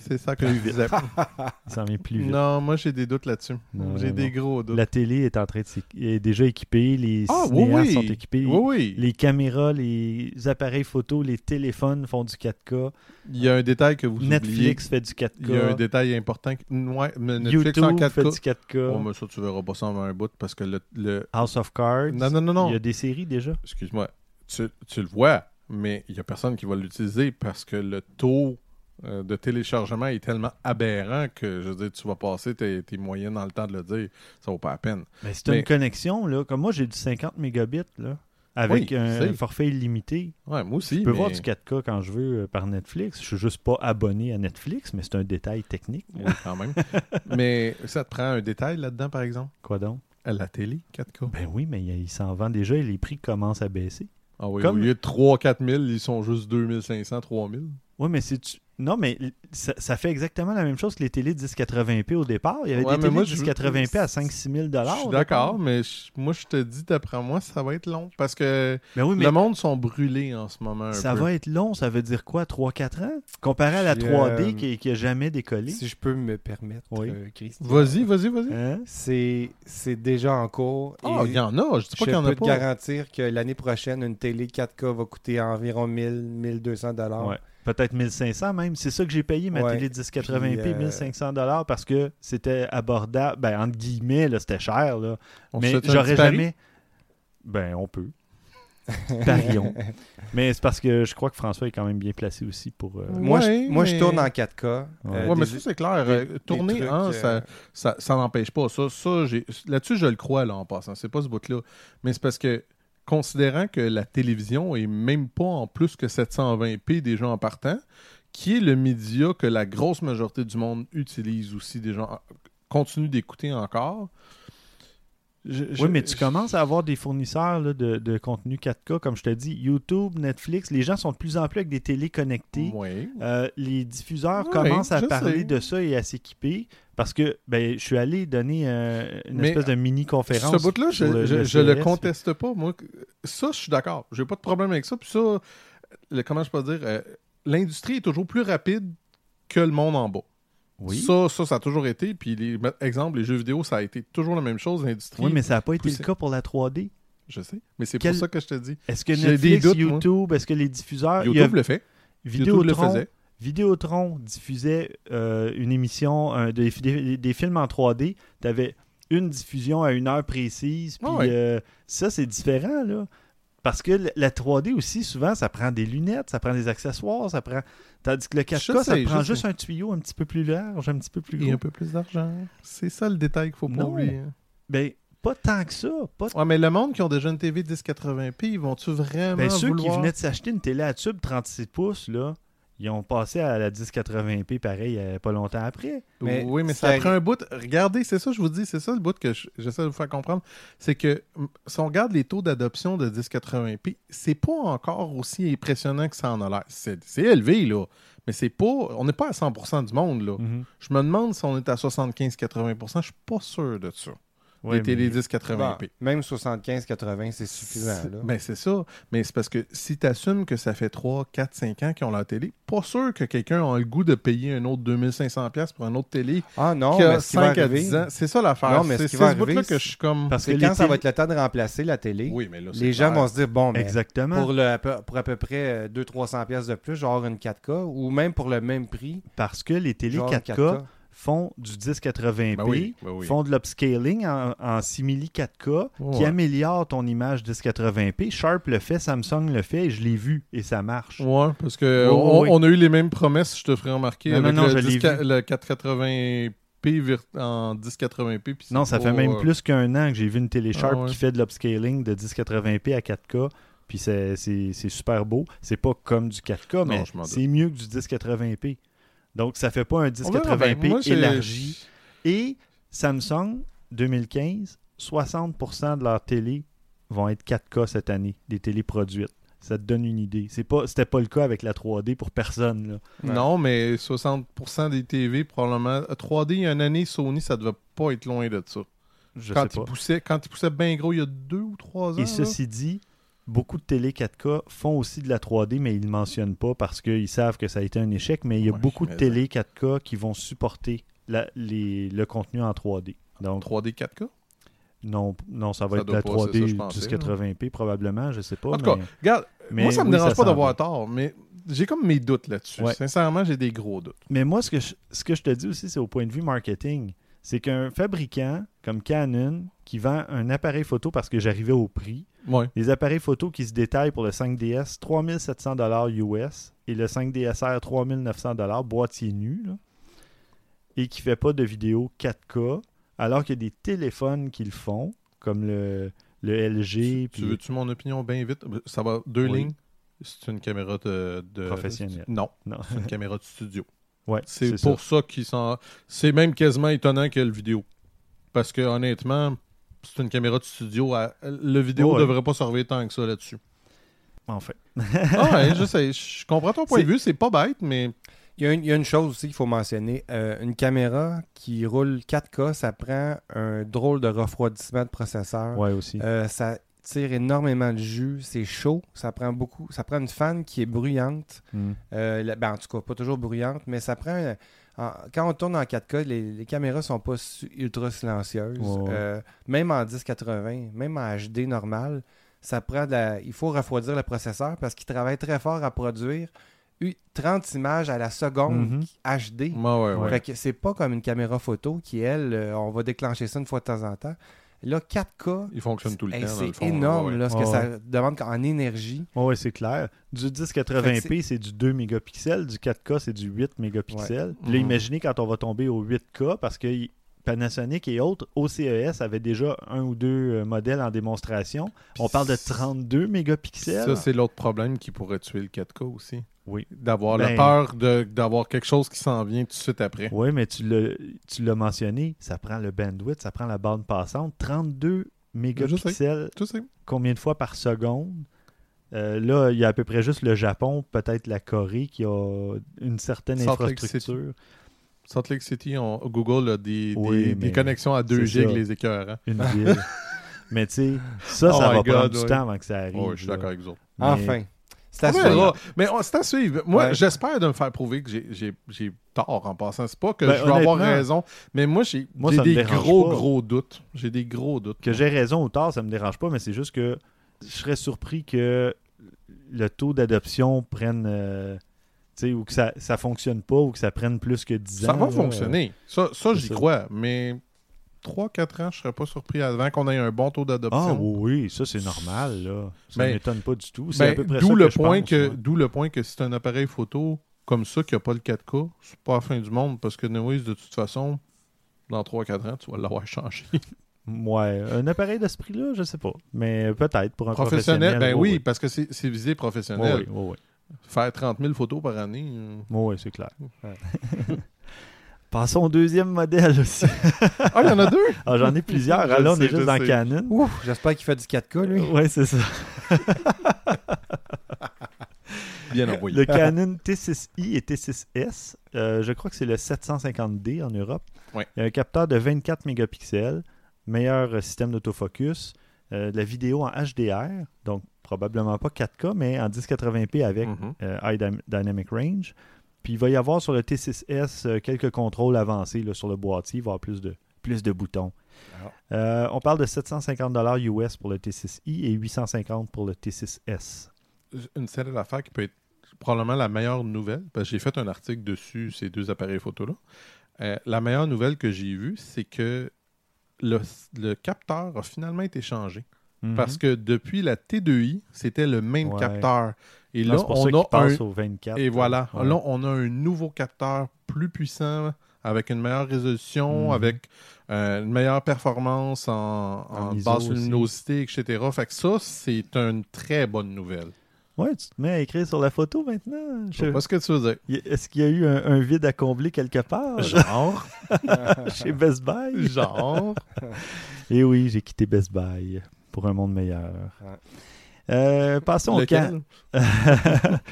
C'est ça que je disais. S'en vient plus vite. non, moi, j'ai des doutes là-dessus. J'ai des gros doutes. La télé est en train de est déjà équipée, les Ah, oui, cinéastes oui. sont équipés, Oui, oui. les caméras, les appareils photo, les téléphones font du 4K, Il y a un détail que vous oubliez. Netflix fait du 4K, Il y a un détail important. que- Ouais, mais Netflix en YouTube 4K. fait du 4K, Oh, mais ça, tu verras pas ça en un bout parce que le. le- House of Cards, Non, non, non, non. il y a des séries déjà. Excuse-moi. Tu, tu le vois, mais il y a personne qui va l'utiliser parce que le taux de téléchargement est tellement aberrant que, je veux dire, tu vas passer tes, tes moyens dans le temps de le dire. Ça vaut pas la peine. Mais c'est Mais- une connexion, là. Comme moi, j'ai du 50 mégabits, là, avec Oui, un forfait illimité. Ouais, moi aussi. Je peux mais- voir du 4K quand je veux euh, par Netflix. Je suis juste pas abonné à Netflix, mais c'est un détail technique. Oui, quand même. mais ça te prend un détail là-dedans, par exemple? Quoi donc? À la télé, 4K. Ben oui, mais il, il s'en vend déjà et les prix commencent à baisser. Ah oui, Comme- au lieu de 3-4 000, ils sont juste 2500, 3000. Oui, mais c'est. Non, mais ça, ça fait exactement la même chose que les télés 1080p au départ. Il y avait Ouais, des télés moi, je- 1080p à 5-6 000 Je suis d'accord, mais je- moi, je te dis, d'après moi, ça va être long. Parce que Mais oui, mais le monde sont brûlés en ce moment. un ça peu. va être long. Ça veut dire quoi 3-4 ans? Comparé à la Puis, 3D euh, qui, qui a jamais décollé. Si je peux me permettre, Oui. euh, Christian. Vas-y, vas-y, vas-y. Hein? C'est c'est déjà en cours. Ah, et il y en a. Je dis pas je qu'il y en a peux te pas. garantir que l'année prochaine, une télé 4K va coûter environ 1000, 1200 dollars. Ouais. Peut-être 1500 même. C'est ça que j'ai payé ma Ouais. télé 1080p, Puis, euh, 1500 dollars parce que c'était abordable. Ben, entre guillemets, là, c'était cher. Là. On mais j'aurais jamais. Ben, on peut. Parions. mais c'est parce que je crois que François est quand même bien placé aussi pour. euh, Moi, je, moi je tourne en 4K. Ouais. euh, Ouais, mais des- ça, c'est clair. des- Euh, des tourner, trucs, hein, euh, ça, ça, ça n'empêche pas. Ça, ça Là-dessus, je le crois, là, en passant. C'est pas ce bout-là. Mais c'est parce que, considérant que la télévision est même pas en plus que 720p déjà en partant, qui est le média que la grosse majorité du monde utilise aussi, des gens continuent d'écouter encore. Je- je- Oui, mais tu je- commences à avoir des fournisseurs là, de, de contenu 4K, comme je te dis, YouTube, Netflix. Les gens sont de plus en plus avec des télés connectées. Oui. Euh, les diffuseurs commencent à parler sais. de ça et à s'équiper parce que ben, je suis allé donner euh, une Mais, espèce de mini-conférence. Ce bout-là, je, le- conteste pas. Moi, ça, je suis d'accord. J'ai pas de problème avec ça. Puis ça, le- comment je peux dire, euh, l'industrie est toujours plus rapide que le monde en bas. Oui. Ça, ça, ça a toujours été. Puis, les, exemple, les jeux vidéo, ça a été toujours la même chose. L'industrie, Oui, mais ça n'a pas été le cas pour la 3D. je sais. Mais c'est Quel- pour ça que je te dis. Est-ce que Netflix, doutes. YouTube, est-ce que les diffuseurs... a YouTube le fait. YouTube le Vidéotron, faisait. Vidéotron diffusait euh, une émission, des, des- des films en 3D. Tu avais une diffusion à une heure précise. Puis Ah ouais. euh, ça, c'est différent, là. Parce que la 3D aussi, souvent, ça prend des lunettes, ça prend des accessoires, ça prend. Tandis que le 4K, Je ça prend juste un tuyau un petit peu plus large, un petit peu plus Et gros. un peu plus d'argent. C'est ça le détail qu'il faut pas oublier. Ben, pas tant que ça. Pas Ouais, mais le monde qui ont déjà une TV 1080p, ils vont-tu vraiment Ben, ceux qui venaient de s'acheter une télé à tube 36 pouces, là, ils ont passé à la 1080p pareil euh, pas longtemps après. Mais oui, mais ça ça prend un bout. Regardez, c'est ça, je vous dis, c'est ça le bout que je- j'essaie de vous faire comprendre. C'est que si on regarde les taux d'adoption de 1080p, c'est pas encore aussi impressionnant que ça en a l'air. C'est c'est élevé, là. Mais c'est pas. On n'est pas à 100% du monde, là. Je me demande si on est à 75-80%. Je suis pas sûr de ça. Ouais, les télé mais- 1080p. Bon, même 75-80, c'est suffisant. C'est- Là. Ben, c'est ça. Mais c'est parce que si tu assumes que ça fait 3, 4, 5 ans qu'ils ont leur télé, pas sûr que quelqu'un a le goût de payer un autre 2500$ pour une autre télé Ah non, qui a mais ce qui va 5 à arriver, 10 ans. C'est ça l'affaire. Non, mais ce c'est qui c'est va ce bout-là arriver, que je suis comme. Parce que c'est quand ça va télé- être le temps de remplacer la télé. Oui, mais là, c'est les gens vont se dire, bon, mais Exactement. pour, le, à peu- pour à peu près 200-300$ pièces de plus, genre une 4K, ou même pour le même prix, Parce que les télés genre 4K, une 4K. Font du 1080p, Ben oui, ben oui. font de l'upscaling en, en simili 4K qui Ouais. améliore ton image 1080p. Sharp le fait, Samsung le fait, et je l'ai vu et ça marche. Ouais, parce que on, oui. on a eu les mêmes promesses, je te ferai remarquer, Non, non, avec non, le, je l'ai 10 vu. le 480p vir- en 1080p. puis c'est Non, ça pas, fait même euh, plus qu'un an que j'ai vu une télé Sharp Ah ouais. qui fait de l'upscaling de 1080p à 4K. Puis c'est super beau. C'est pas comme du 4K, mais c'est mieux que du 1080p. Donc ça fait pas un On verra bien. 1080p Moi, j'ai- élargi. Et Samsung, 2015, 60% de leurs télé vont être 4K cette année, des télés produites. Ça te donne une idée. C'est pas, c'était pas le cas avec la 3D pour personne. Là. Non, mais 60% des TV, probablement. 3D, il y a une année, Sony, ça devait pas être loin de ça. Je quand, sais ils pas. poussaient, quand ils poussaient bien gros, il y a deux ou trois ans. Et là. ceci dit, beaucoup de télé 4K font aussi de la 3D, mais ils ne le mentionnent pas parce qu'ils savent que ça a été un échec. Mais il y a Ouais, beaucoup de télé 4K qui vont supporter la- les- le contenu en 3D. Donc, 3D 4K. non, non, ça va Ça être de la pas, c'est 3D ça, je pensais, 1080p probablement, je sais pas. En tout cas, mais- regarde, mais moi, ça me oui, dérange ça pas d'avoir tort, mais j'ai comme mes doutes là-dessus. Ouais. Sincèrement, j'ai des gros doutes. Mais moi, ce que, je, ce que je te dis aussi, c'est au point de vue marketing. C'est qu'un fabricant comme Canon qui vend un appareil photo parce que j'arrivais au prix, Ouais. les appareils photo qui se détaillent pour le 5DS, 3700 US et le 5DSR 3900 boîtier nu, là, et qui fait pas de vidéo 4K, alors qu'il y a des téléphones qui le font, comme le, le LG. Tu puis- veux-tu mon opinion bien vite? Ça va, deux Oui. lignes. C'est une caméra de... de- Professionnelle. Non, Non. c'est une caméra de studio. Ouais, C'est c'est pour ça, qu'ils sont... C'est même quasiment étonnant que le vidéo. Parce que honnêtement, c'est une caméra de studio. à- Le vidéo Ouais. devrait pas servir tant que ça là-dessus. Enfin. Ah ouais, je sais. Je comprends ton point de vue. C'est pas bête, mais Il y, a une, il y a une chose aussi qu'il faut mentionner. Euh, une caméra qui roule 4K, ça prend un drôle de refroidissement de processeur. Ouais, aussi. Euh, ça tire énormément de jus, c'est chaud, ça prend beaucoup, ça prend une fan qui est bruyante. Mm. Euh, ben, en tout cas, pas toujours bruyante, mais ça prend. En- quand on tourne en 4K, les, les caméras sont pas ultra silencieuses. Ouais. Euh, même en 1080, même en HD normal, ça prend de la- il faut refroidir le processeur parce qu'il travaille très fort à produire eu- 30 images à la seconde Mhm. HD. ouais, ouais, ouais. C'est pas comme une caméra photo qui, elle, euh, on va déclencher ça une fois de temps en temps. Là, 4K, Il fonctionne tout le hey, temps. dans le c'est énorme ouais, ouais. là, ce Ouais, que ça demande en énergie. Ouais, c'est clair. Du 1080p, c'est du 2 mégapixels. Du 4K, c'est du 8 mégapixels. Puis Là, Mhm. imaginez quand on va tomber au 8K, parce que Panasonic et autres, OCES avaient déjà un ou deux euh, modèles en démonstration. On parle de 32 mégapixels. Ça, c'est l'autre problème qui pourrait tuer le 4K aussi. Oui. D'avoir la Ben- peur de- d'avoir quelque chose qui s'en vient tout de suite après. Oui, mais tu l'as tu l'as mentionné, ça prend le bandwidth, ça prend la bande passante. 32 mégapixels, Tu sais. combien de fois par seconde? Euh, là, il y a à peu près juste le Japon, peut-être la Corée, qui a une certaine Salt Lake infrastructure. Salt Lake City, on- Google a des, Oui, des- connexions à 2 c'est gigs, les écœurs. hein. une ville. Mais tu sais, ça, Oh ça va God, prendre du temps avant que ça arrive. Oh, je suis d'accord avec vous autres. Mais- Enfin. C'est à suivre. Mais c'est à suivre. Moi, Ouais. j'espère de me faire prouver que j'ai- tort en passant. C'est pas que Ben, je vais avoir raison, mais moi, j'ai des gros, pas. gros doutes. J'ai des gros doutes. Que j'ai raison ou tort, ça me dérange pas, mais c'est juste que je serais surpris que le taux d'adoption prenne. euh, tu sais, ou que ça, ça fonctionne pas, ou que ça prenne plus que 10 ans. Ça va là. fonctionner. Ça, ça j'y crois. Mais 3-4 ans, je serais pas surpris avant qu'on ait un bon taux Ah d'adoption. oui, oui, ça c'est normal, là. Ça Ben, m'étonne pas du tout. C'est à Ben, peu près D'où le, point pense, que, d'où le point que c'est un appareil photo comme ça qui n'a pas le 4K, c'est pas la fin du monde parce que anyways, de toute façon, dans 3-4 ans, tu vas l'avoir changé. Ouais, un appareil de ce prix-là, je sais pas. Mais peut-être pour un professionnel, professionnel. ben oui, parce que c'est, c'est visé professionnel. Ouais, ouais, ouais. Faire 30 000 photos par année. euh. Ouais, c'est clair. Passons au deuxième modèle aussi. Ah, il y en a deux? Ah, J'en ai plusieurs. Là, on sais, est juste dans sais. Canon. Ouf, j'espère qu'il fait du 4K, lui. Ouais, c'est ça. Bien envoyé. Le Canon T6i et T6S, euh, je crois que c'est le 750D en Europe. Ouais. Il y a un capteur de 24 mégapixels, meilleur euh, système d'autofocus, euh, de la vidéo en HDR, donc probablement pas 4K, mais en 1080p avec Mhm. euh, High Dynamic Range. Puis il va y avoir sur le T6S euh, quelques contrôles avancés là, sur le boîtier, il va y avoir plus de, plus de boutons. Ah. Euh, on parle de 750 US pour le T6i et 850 pour le T6S. Une série d'affaires qui peut être probablement la meilleure nouvelle, parce que j'ai fait un article dessus, ces deux appareils photo-là. Euh, la meilleure nouvelle que j'ai vue, c'est que le, le capteur a finalement été changé. Mhm. Parce que depuis la T2i, c'était le même Ouais. capteur. Et là, pour on ça a un, au 24. Et voilà. Ouais. Là, on a un nouveau capteur plus puissant, avec une meilleure résolution, Mhm. avec euh, une meilleure performance en, en En ISO basse aussi. luminosité, etc. Fait que ça, c'est une très bonne nouvelle. Ouais, tu te mets à écrire sur la photo maintenant. Je sais pas ce que tu veux dire. Est-ce qu'il y a eu un, un vide à combler quelque part? Genre. chez Best Buy? Genre. Et oui, j'ai quitté Best Buy pour un monde meilleur. Ouais. Euh, passons au cas.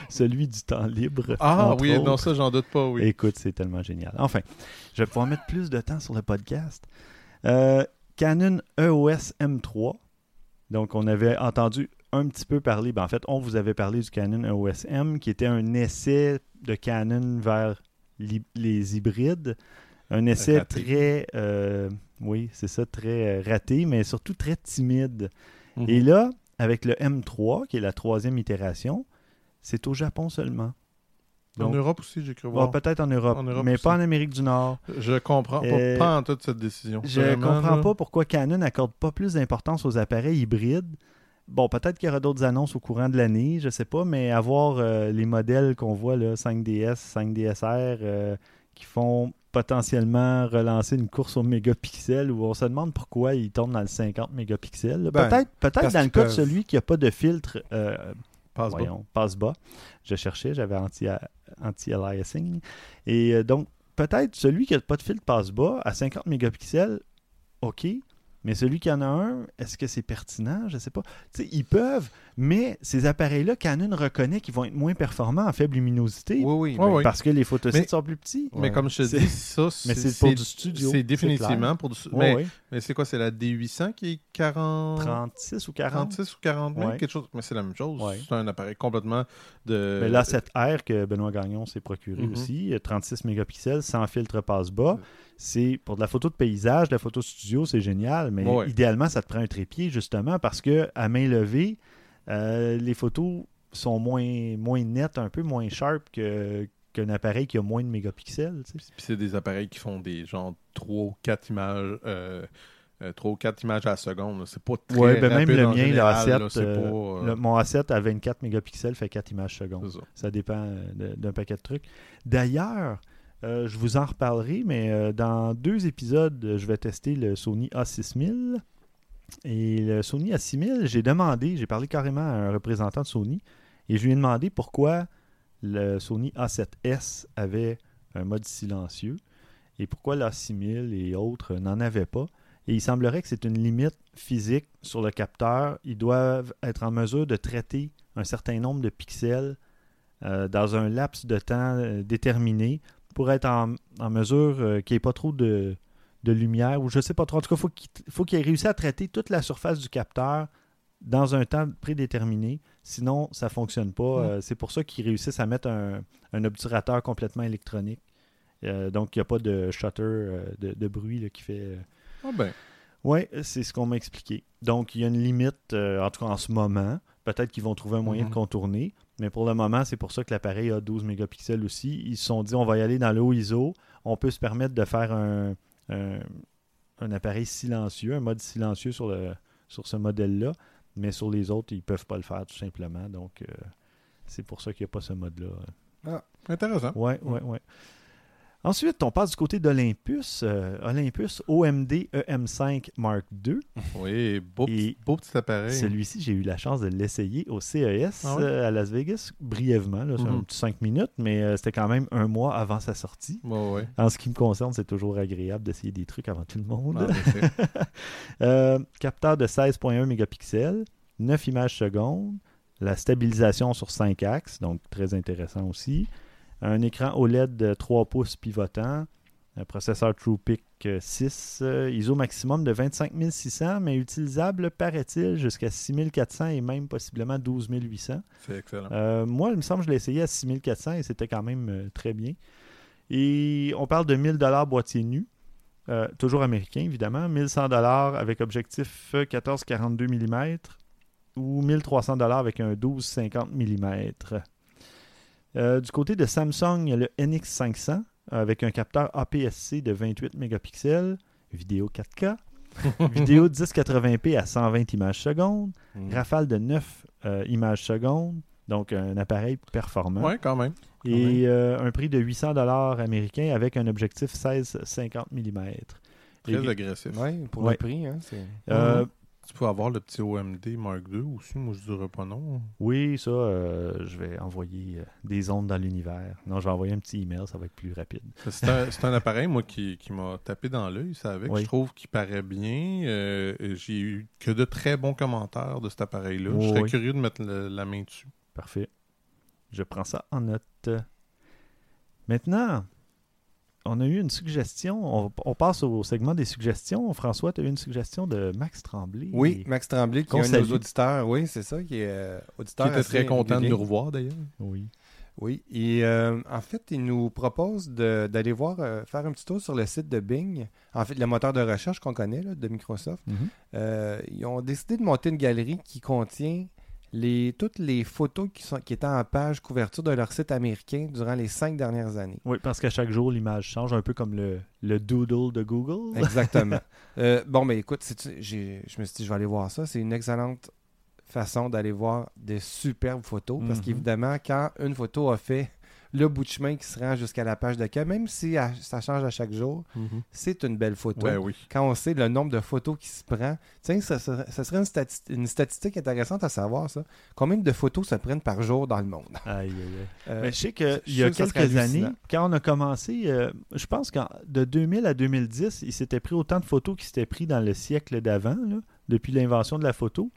Celui du temps libre. Ah oui, non, ça, j'en doute pas, oui. Écoute, c'est tellement génial. Enfin, je vais pouvoir mettre plus de temps sur le podcast. Euh, Canon EOS M3. Donc, on avait entendu un petit peu parler. Ben, en fait, on vous avait parlé du Canon EOS M, qui était un essai de Canon vers les hybrides. Un essai Raté. très, euh, oui, c'est ça, très raté, mais surtout très timide. Mhm. Et là, avec le M3, qui est la troisième itération, c'est au Japon seulement. en Europe aussi, j'ai cru Ouais, voir. peut-être en Europe, En Europe mais aussi. pas en Amérique du Nord. Je comprends pas, Euh, pas en toute cette décision. Je Vraiment, comprends là. pas pourquoi Canon n'accorde pas plus d'importance aux appareils hybrides. Bon, peut-être qu'il y aura d'autres annonces au courant de l'année, je sais pas, mais avoir euh, les modèles qu'on voit, là, 5DS, 5DSR, euh, qui font potentiellement relancer une course au mégapixel où on se demande pourquoi ils tombent dans le 50 mégapixels. Ben, peut-être peut-être dans le cas de celui qui n'a pas de filtre euh, Passe bas. passe bas. Je cherchais, j'avais anti- anti-aliasing. Et euh, donc, peut-être celui qui n'a pas de filtre passe bas à 50 mégapixels, OK. Mais celui qui en a un, est-ce que c'est pertinent? Je sais pas. Tu sais, ils peuvent, mais ces appareils-là, Canon reconnaît qu'ils vont être moins performants en faible luminosité Oui, oui. Ouais. parce que les photosites Mais- sont plus petits. Mais Ouais. comme je te C'est- dis, ça, Mais c'est pour du studio. C'est définitivement pour du studio. Ouais, mais ouais. mais c'est quoi C'est la D800 qui est 40. 36 ou 40. 36 ou 40 000, Ouais. quelque chose. Mais c'est la même chose. Ouais. C'est un appareil complètement de. Mais là, cette R que Benoît Gagnon s'est procuré Mhm. aussi, euh, 36 mégapixels, sans filtre passe-bas, c'est pour de la photo de paysage, de la photo studio, c'est génial, mais Ouais. idéalement, ça te prend un trépied, justement, parce que à main levée, euh, les photos sont moins, moins nettes, un peu moins sharp que qu'un appareil qui a moins de mégapixels. tu sais. Puis c'est des appareils qui font des genre 3 ou 4 images. Euh, 3 ou 4 images à la seconde. C'est pas très Ouais, ben même le en mien, le général, A7, là. C'est euh, pas, euh, le- mon A7 à 24 mégapixels fait 4 images secondes. ça. Ça dépend euh, d'un paquet de trucs. D'ailleurs, euh, je vous en reparlerai, mais euh, dans deux épisodes, je vais tester le Sony A6000. Et le Sony A6000, j'ai demandé, j'ai parlé carrément à un représentant de Sony, et je lui ai demandé pourquoi le Sony A7S avait un mode silencieux et pourquoi l'A6000 et autres n'en avaient pas. Et il semblerait que c'est une limite physique sur le capteur. Ils doivent être en mesure de traiter un certain nombre de pixels euh, dans un laps de temps déterminé pour être en, en mesure euh, qu'il n'y ait pas trop de, de lumière ou je sais pas trop. En tout cas, faut qu'il faut qu'il ait réussi à traiter toute la surface du capteur dans un temps prédéterminé. Sinon, ça ne fonctionne pas. Mm. Euh, c'est pour ça qu'ils réussissent à mettre un, un obturateur complètement électronique. Euh, donc, il n'y a pas de shutter de, de bruit là, qui fait. Ah ben, oui, c'est ce qu'on m'a expliqué. Donc, il y a une limite, euh, en tout cas en ce moment. Peut-être qu'ils vont trouver un moyen Mhm. de contourner. Mais pour le moment, c'est pour ça que l'appareil a 12 mégapixels aussi. Ils se sont dit, on va y aller dans le haut ISO. On peut se permettre de faire un, un, un appareil silencieux, un mode silencieux sur, le, sur ce modèle-là. Mais sur les autres, ils ne peuvent pas le faire tout simplement. Donc, euh, c'est pour ça qu'il n'y a pas ce mode-là. intéressant. Ouais, ouais, ouais. Ensuite, on passe du côté d'Olympus. Euh, Olympus OMD EM5 Mark II. Oui, beau, Et petit- beau petit appareil. Celui-ci, j'ai eu la chance de l'essayer au CES Ah euh, à Las Vegas, brièvement. là, C'est un Mhm. petit 5 minutes, mais euh, c'était quand même un mois avant sa sortie. En ce qui me concerne, c'est toujours agréable d'essayer des trucs avant tout le monde. Capteur de 16.1 mégapixels, 9 images secondes, la stabilisation sur 5 axes, donc très intéressant aussi. Un écran OLED de 3 pouces pivotant, un processeur TruePic euh, 6, euh, ISO maximum de 25 600, mais utilisable, paraît-il, jusqu'à 6400 et même possiblement 12 800. C'est excellent. Euh, moi, il me semble que je l'ai essayé à 6400 et c'était quand même euh, très bien. Et on parle de 1000 dollars boîtier nu, euh, toujours américain évidemment, 1100 dollars avec objectif euh, 14-42 mm ou 1300 dollars avec un 12-50 mm. Euh, du côté de Samsung, il y a le NX500 avec un capteur APS-C de 28 mégapixels, vidéo 4K, vidéo 1080p à 120 images secondes, Mm. rafale de 9 euh, images secondes, donc un appareil performant. Ouais, quand même. Et euh, un prix de 800 dollars américains avec un objectif 16-50 mm. Très agressif. Ouais, pour Ouais. le prix, hein, c'est... Euh, Tu peux avoir le petit OMD Mark II aussi. Moi, je dirais pas non. oui, ça, euh, je vais envoyer euh, des ondes dans l'univers. Non, je vais envoyer un petit email, ça va être plus rapide. C'est un, appareil, moi, qui, qui m'a tapé dans l'œil, ça avec. Oui. Je trouve qu'il paraît bien. Euh, J'ai eu que de très bons commentaires de cet appareil-là. Je serais oui. curieux de mettre le- la main dessus. Parfait. Je prends ça en note. Maintenant, on a eu une suggestion. On, on passe au segment des suggestions. François, tu as eu une suggestion de Max Tremblay. Oui, Max Tremblay, qui est un de nos auditeurs. Oui, c'est ça, qui est euh, auditeur. Qui était très content de nous revoir, d'ailleurs. Oui. Oui, et euh, en fait, il nous propose de- d'aller voir, euh, faire un petit tour sur le site de Bing. En fait, le moteur de recherche qu'on connaît là, de Microsoft. Mhm. Euh, ils ont décidé de monter une galerie qui contient les, toutes les photos qui, sont, qui étaient en page couverture de leur site américain durant les cinq dernières années. Oui, parce qu'à chaque jour, l'image change, un peu comme le, le doodle de Google. Exactement. Euh, bon, mais écoute, c'est- j'ai- je me suis dit, je vais aller voir ça. C'est une excellente façon d'aller voir des superbes photos. Parce Mhm. qu'évidemment, quand une photo a fait le bout de chemin qui se rend jusqu'à la page d'accueil, même si à- ça change à chaque jour, Mhm. c'est une belle photo. Ouais, oui. Quand on sait le nombre de photos qui se prend, tiens, ça, ça- ça serait une, stati- une statistique intéressante à savoir, ça. Combien de photos se prennent par jour dans le monde? Aïe, aïe, aïe. Euh, Mais je sais qu'il y a quelques années, quand on a commencé, euh, je pense que de 2000 à 2010, il s'était pris autant de photos qu'il s'était pris dans le siècle d'avant, depuis l'invention de la photo.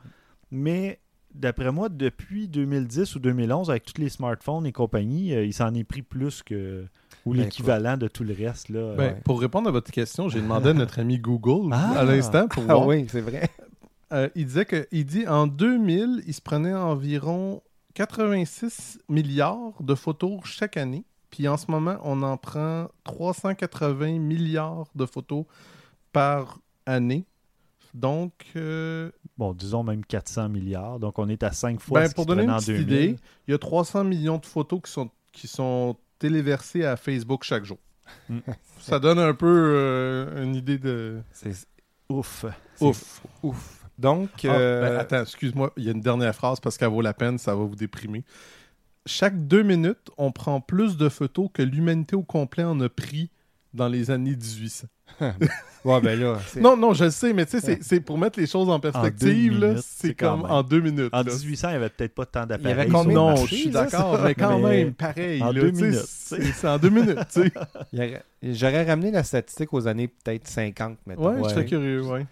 Mais d'après moi, depuis 2010 ou 2011, avec tous les smartphones et compagnie, euh, il s'en est pris plus que. ou Ben, l'équivalent de tout le reste. Là. Ben, Ouais. Pour répondre à votre question, j'ai demandé à notre ami Google Ah! à l'instant pour Ah voir. oui, c'est vrai. Euh, il disait que il dit en 2000, il se prenait environ 86 milliards de photos chaque année. Puis en ce moment, on en prend 380 milliards de photos par année. Donc, euh, Bon, disons même 400 milliards. Donc, on est à 5 fois ben, ce pour donner une en petite 2000. idée, il y a 300 millions de photos qui sont, qui sont téléversées à Facebook chaque jour. Mm. Ça donne un peu euh, une idée de... C'est Ouf. Ouf. ouf. Donc, Ah, euh, ben, attends, excuse-moi, il y a une dernière phrase parce qu'elle vaut la peine, ça va vous déprimer. Chaque deux minutes, on prend plus de photos que l'humanité au complet en a pris dans les années 1800. ouais, ben là, Non, non, je le sais, mais tu sais, c'est- pour mettre les choses en perspective, c'est comme même. en deux minutes. En là. 1800, il n'y avait peut-être pas tant y d'appareils. avait sur combien le de Non, marché, je suis d'accord, mais quand Mais même, pareil. en là, deux minutes, C'est en deux minutes, tu sais. il y j'aurais ramené la statistique aux années peut-être 50, mettons. Ouais, je serais curieux, ouais.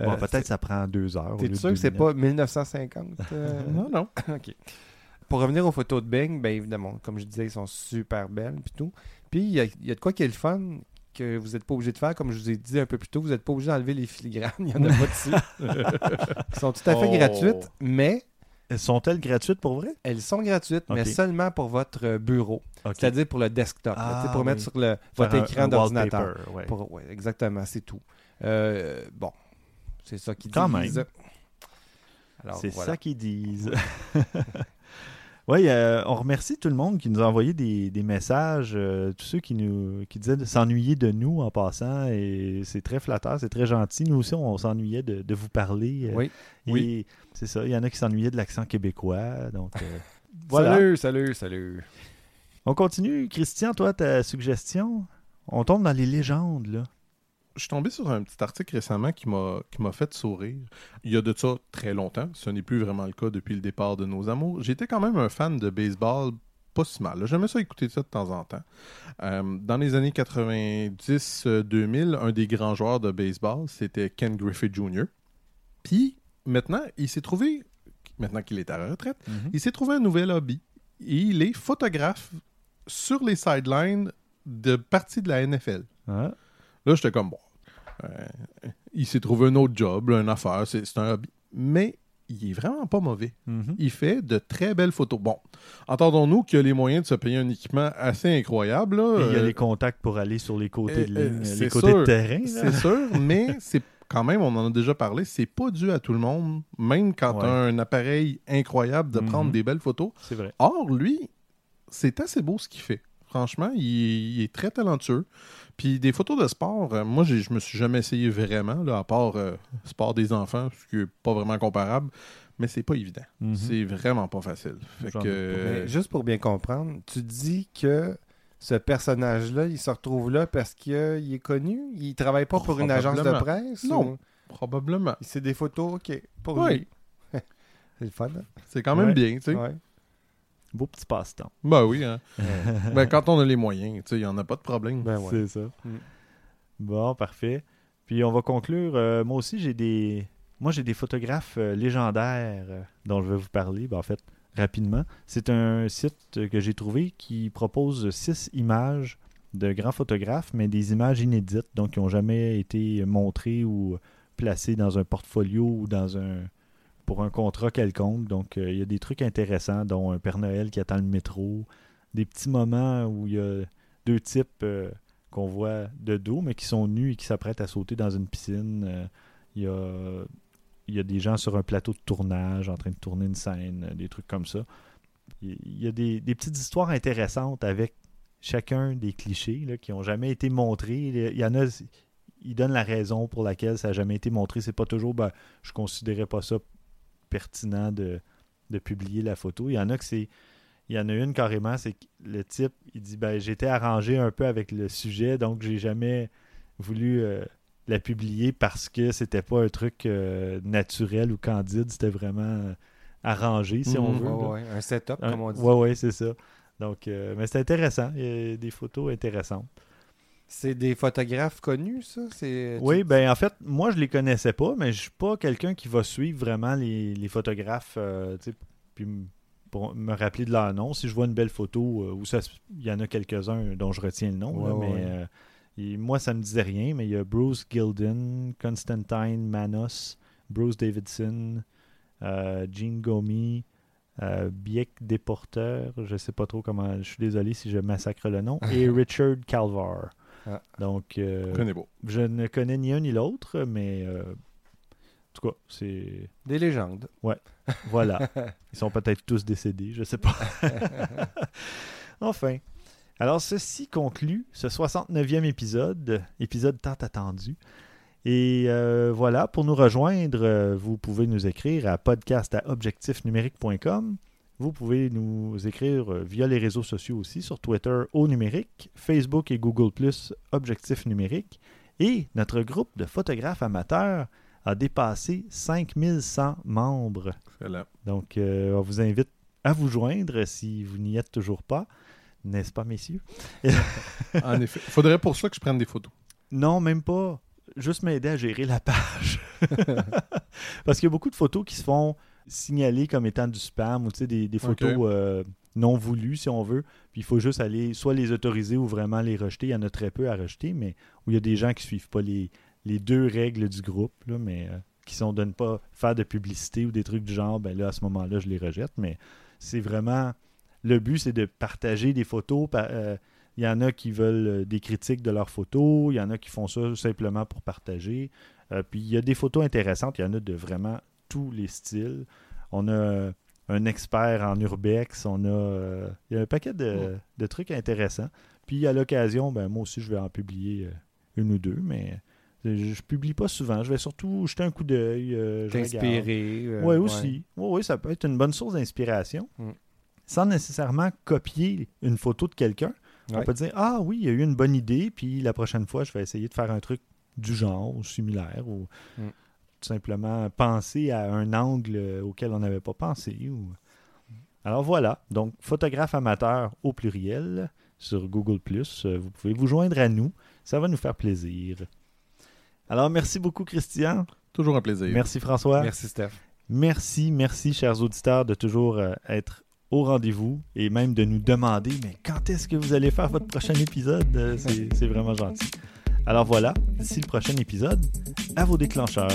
Euh, Bon, peut-être ça prend deux heures. T'es sûr que c'est pas 1950? euh? Non, non. OK. Pour revenir aux photos de Bing, bien évidemment, comme je disais, ils sont super belles puis tout. Puis il y a, il y a de quoi qui est le fun que vous n'êtes pas obligé de faire, comme je vous ai dit un peu plus tôt, vous n'êtes pas obligé d'enlever les filigranes, il n'y en a pas dessus. Ils sont tout à fait Oh. gratuites, mais Sont-elles gratuites pour vrai? elles sont gratuites, mais seulement pour votre euh, bureau, c'est-à-dire pour le desktop, là, Ah, pour mettre sur le, votre un- écran d'ordinateur. ouais. Pour- ouais, exactement, c'est tout. Euh, bon, c'est ça qu'ils Quand disent. même. C'est voilà. ça qu'ils disent. oui, euh, on remercie tout le monde qui nous a envoyé des, des messages, euh, tous ceux qui nous qui disaient de s'ennuyer de nous en passant, et c'est très flatteur, c'est très gentil. Nous aussi, on s'ennuyait de, de vous parler. euh, Oui. et Oui. C'est ça, il y en a qui s'ennuyaient de l'accent québécois. Donc, voilà. Salut, salut, salut. On continue. Christian, toi, ta suggestion? On tombe dans les légendes, là. Je suis tombé sur un petit article récemment qui m'a qui m'a fait sourire. Il y a de ça très longtemps. Ce n'est plus vraiment le cas depuis le départ de nos amours. J'étais quand même un fan de baseball, pas si mal. J'aimais ça écouter ça de temps en temps. Euh, dans les années 90-2000, un des grands joueurs de baseball, c'était Ken Griffey Jr. Puis maintenant, il s'est trouvé, maintenant qu'il est à la retraite, il s'est trouvé un nouvel hobby. Et il est photographe sur les sidelines de parties de la NFL. Là, j'étais comme, bon, euh, il s'est trouvé un autre job, là, une affaire, c'est un hobby. Mais il est vraiment pas mauvais. mhm. Il fait de très belles photos. Bon, entendons-nous qu'il a les moyens de se payer un équipement assez incroyable. Là, Et il y a Euh, les contacts pour aller sur les côtés de euh, ligne, les c'est côtés sûr. de terrain. c'est sûr, mais c'est quand même, on en a déjà parlé, c'est pas dû à tout le monde, même quand Ouais. tu as un appareil incroyable de prendre Mhm. des belles photos. C'est vrai. Or, lui, c'est assez beau ce qu'il fait. Franchement, il, il est très talentueux. Puis des photos de sport, euh, moi, je me suis jamais essayé vraiment, là, à part euh, sport des enfants, ce qui n'est pas vraiment comparable. Mais c'est pas évident. Mhm. C'est vraiment pas facile. Fait que. Mais juste pour bien comprendre, tu dis que ce personnage-là, il se retrouve là parce qu'il est connu? Il travaille pas pour une agence de presse? Non. ou- probablement. C'est des photos, ok, pour Oui. lui. c'est le fun, hein? C'est quand même Ouais. bien, tu sais. Ouais. Beau petit passe-temps. Ben oui, hein. ben, quand on a les moyens, tu sais, il n'y en a pas de problème. Ben ouais. C'est ça. Mm. Bon, parfait. Puis on va conclure. Euh, moi aussi, j'ai des. Moi, j'ai des photographes euh, légendaires euh, dont je vais vous parler. Ben, en fait, rapidement. C'est un site que j'ai trouvé qui propose six images de grands photographes, mais des images inédites, donc qui n'ont jamais été montrées ou placées dans un portfolio ou dans un pour un contrat quelconque. Donc, euh, il y a des trucs intéressants, dont un Père Noël qui attend le métro, des petits moments où il y a deux types euh, qu'on voit de dos, mais qui sont nus et qui s'apprêtent à sauter dans une piscine. Euh, il, y a, il y a des gens sur un plateau de tournage en train de tourner une scène, euh, des trucs comme ça. Il il y a des, des petites histoires intéressantes avec chacun des clichés là, qui n'ont jamais été montrés. Il y en a, ils donnent la raison pour laquelle ça n'a jamais été montré. C'est pas toujours, ben, je considérais pas ça pertinent de, de publier la photo. Il y en a que c'est il y en a une carrément, c'est que le type, il dit ben j'étais arrangé un peu avec le sujet, donc j'ai jamais voulu euh, la publier parce que c'était pas un truc euh, naturel ou candide, c'était vraiment euh, arrangé, si on Mhm. veut. Ouais, Un setup, Un- comme on dit. ouais, ouais, c'est ça. Donc, euh, mais c'est intéressant. Il y a des photos intéressantes. C'est des photographes connus, ça? C'est... Oui, tu- ben en fait, moi je les connaissais pas, mais je suis pas quelqu'un qui va suivre vraiment les, les photographes, euh, puis pour me rappeler de leur nom. Si je vois une belle photo, euh, ou ça, il y en a quelques-uns dont je retiens le nom, Ouais, là, ouais, mais euh, et moi ça me disait rien, mais il y a Bruce Gilden, Constantine Manos, Bruce Davidson, euh, Gene Gomi, euh, Biek Déporteur, je sais pas trop comment, je suis désolé si je massacre le nom, et Richard Calvar. Ah. Donc, euh, Je ne connais ni un ni l'autre, mais euh, en tout cas, c'est. Des légendes. Voilà. Ils sont peut-être tous décédés, je sais pas. enfin. Alors, ceci conclut ce 69e épisode, épisode tant attendu. Et euh, voilà, pour nous rejoindre, euh, vous pouvez nous écrire à podcast à objectifnumérique.com. Vous pouvez nous écrire euh, via les réseaux sociaux aussi, sur Twitter au numérique, Facebook et Google Plus Objectif numérique. Et notre groupe de photographes amateurs a dépassé 5100 membres. Excellent. Donc, euh, on vous invite à vous joindre si vous n'y êtes toujours pas. N'est-ce pas, messieurs? En effet. Faudrait pour ça que je prenne des photos. Non, même pas. Juste m'aider à gérer la page. Parce qu'il y a beaucoup de photos qui se font signaler comme étant du spam ou des, des photos euh, non voulues, si on veut. Puis il faut juste aller soit les autoriser ou vraiment les rejeter. Il y en a très peu à rejeter, mais où il y a des gens qui suivent pas les, les deux règles du groupe, là, mais euh, qui sont de ne pas faire de publicité ou des trucs du genre, ben là, à ce moment-là, je les rejette. Mais c'est vraiment. Le but, c'est de partager des photos. par- euh, il y en a qui veulent des critiques de leurs photos. Il y en a qui font ça simplement pour partager. Euh, puis il y a des photos intéressantes. Il y en a de vraiment tous les styles. On a un expert en urbex. On a, euh, il y a un paquet de, de trucs intéressants. Puis à l'occasion, ben, moi aussi, je vais en publier euh, une ou deux. Mais euh, je, publie pas souvent. Je vais surtout jeter un coup d'œil. euh. T'inspirer. euh, Oui, aussi. Oui, oui, ça peut être une bonne source d'inspiration. Mm. Sans nécessairement copier une photo de quelqu'un. On Ouais. peut dire Ah oui, il y a eu une bonne idée, puis la prochaine fois, je vais essayer de faire un truc du genre ou similaire ou Mm. Tout simplement penser à un angle euh, auquel on n'avait pas pensé. Ou... Alors voilà, donc photographe amateur au pluriel sur Google ⁇ vous pouvez vous joindre à nous, ça va nous faire plaisir. Alors merci beaucoup Christian, Toujours un plaisir. merci François. Merci, Steph. Merci, merci, chers auditeurs, de toujours euh, être au rendez-vous et même de nous demander mais quand est-ce que vous allez faire votre prochain épisode? Euh, C'est c'est vraiment gentil. Alors voilà, d'ici le prochain épisode, à vos déclencheurs.